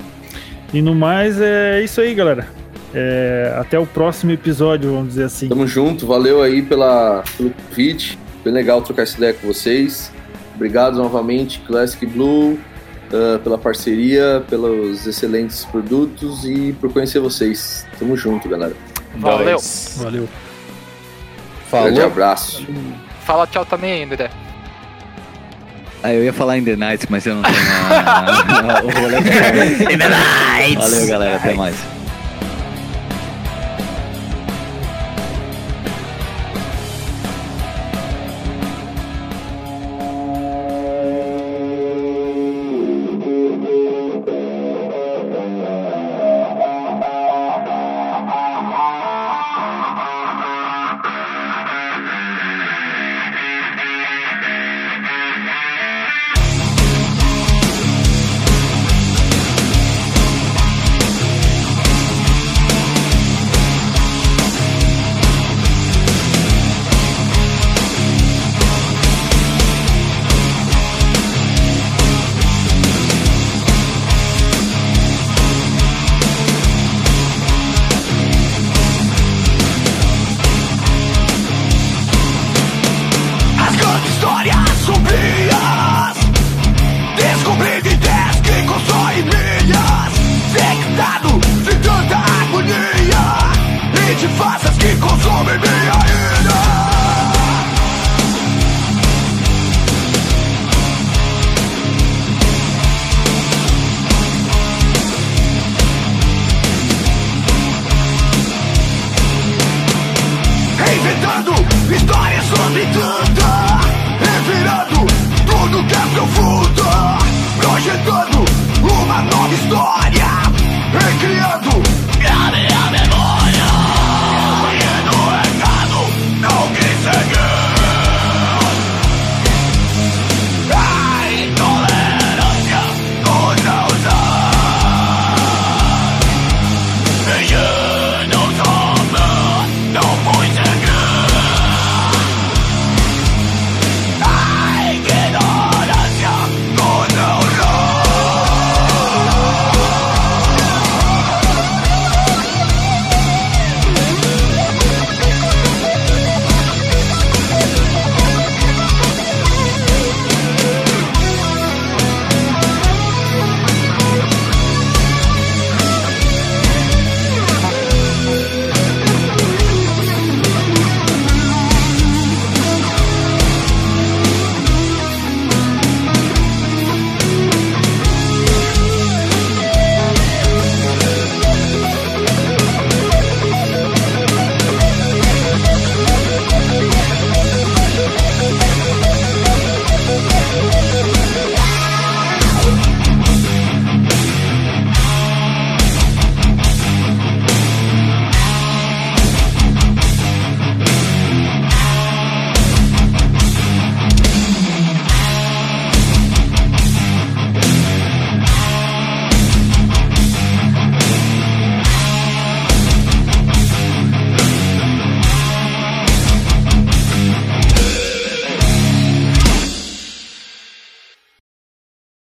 E no mais, é isso aí, galera. É, até o próximo episódio, vamos dizer assim. Tamo junto, valeu aí pela, pelo convite. Bem legal trocar essa ideia com vocês. Obrigado novamente, Classic Blue, ah, pela parceria, pelos excelentes produtos e por conhecer vocês. Tamo junto, galera. Valeu. Valeu. Grande Falou. abraço. Fala tchau também ainda, né? Ah, eu ia falar in the night, mas eu não tenho a... o rolê In the night! Valeu, galera. Até mais.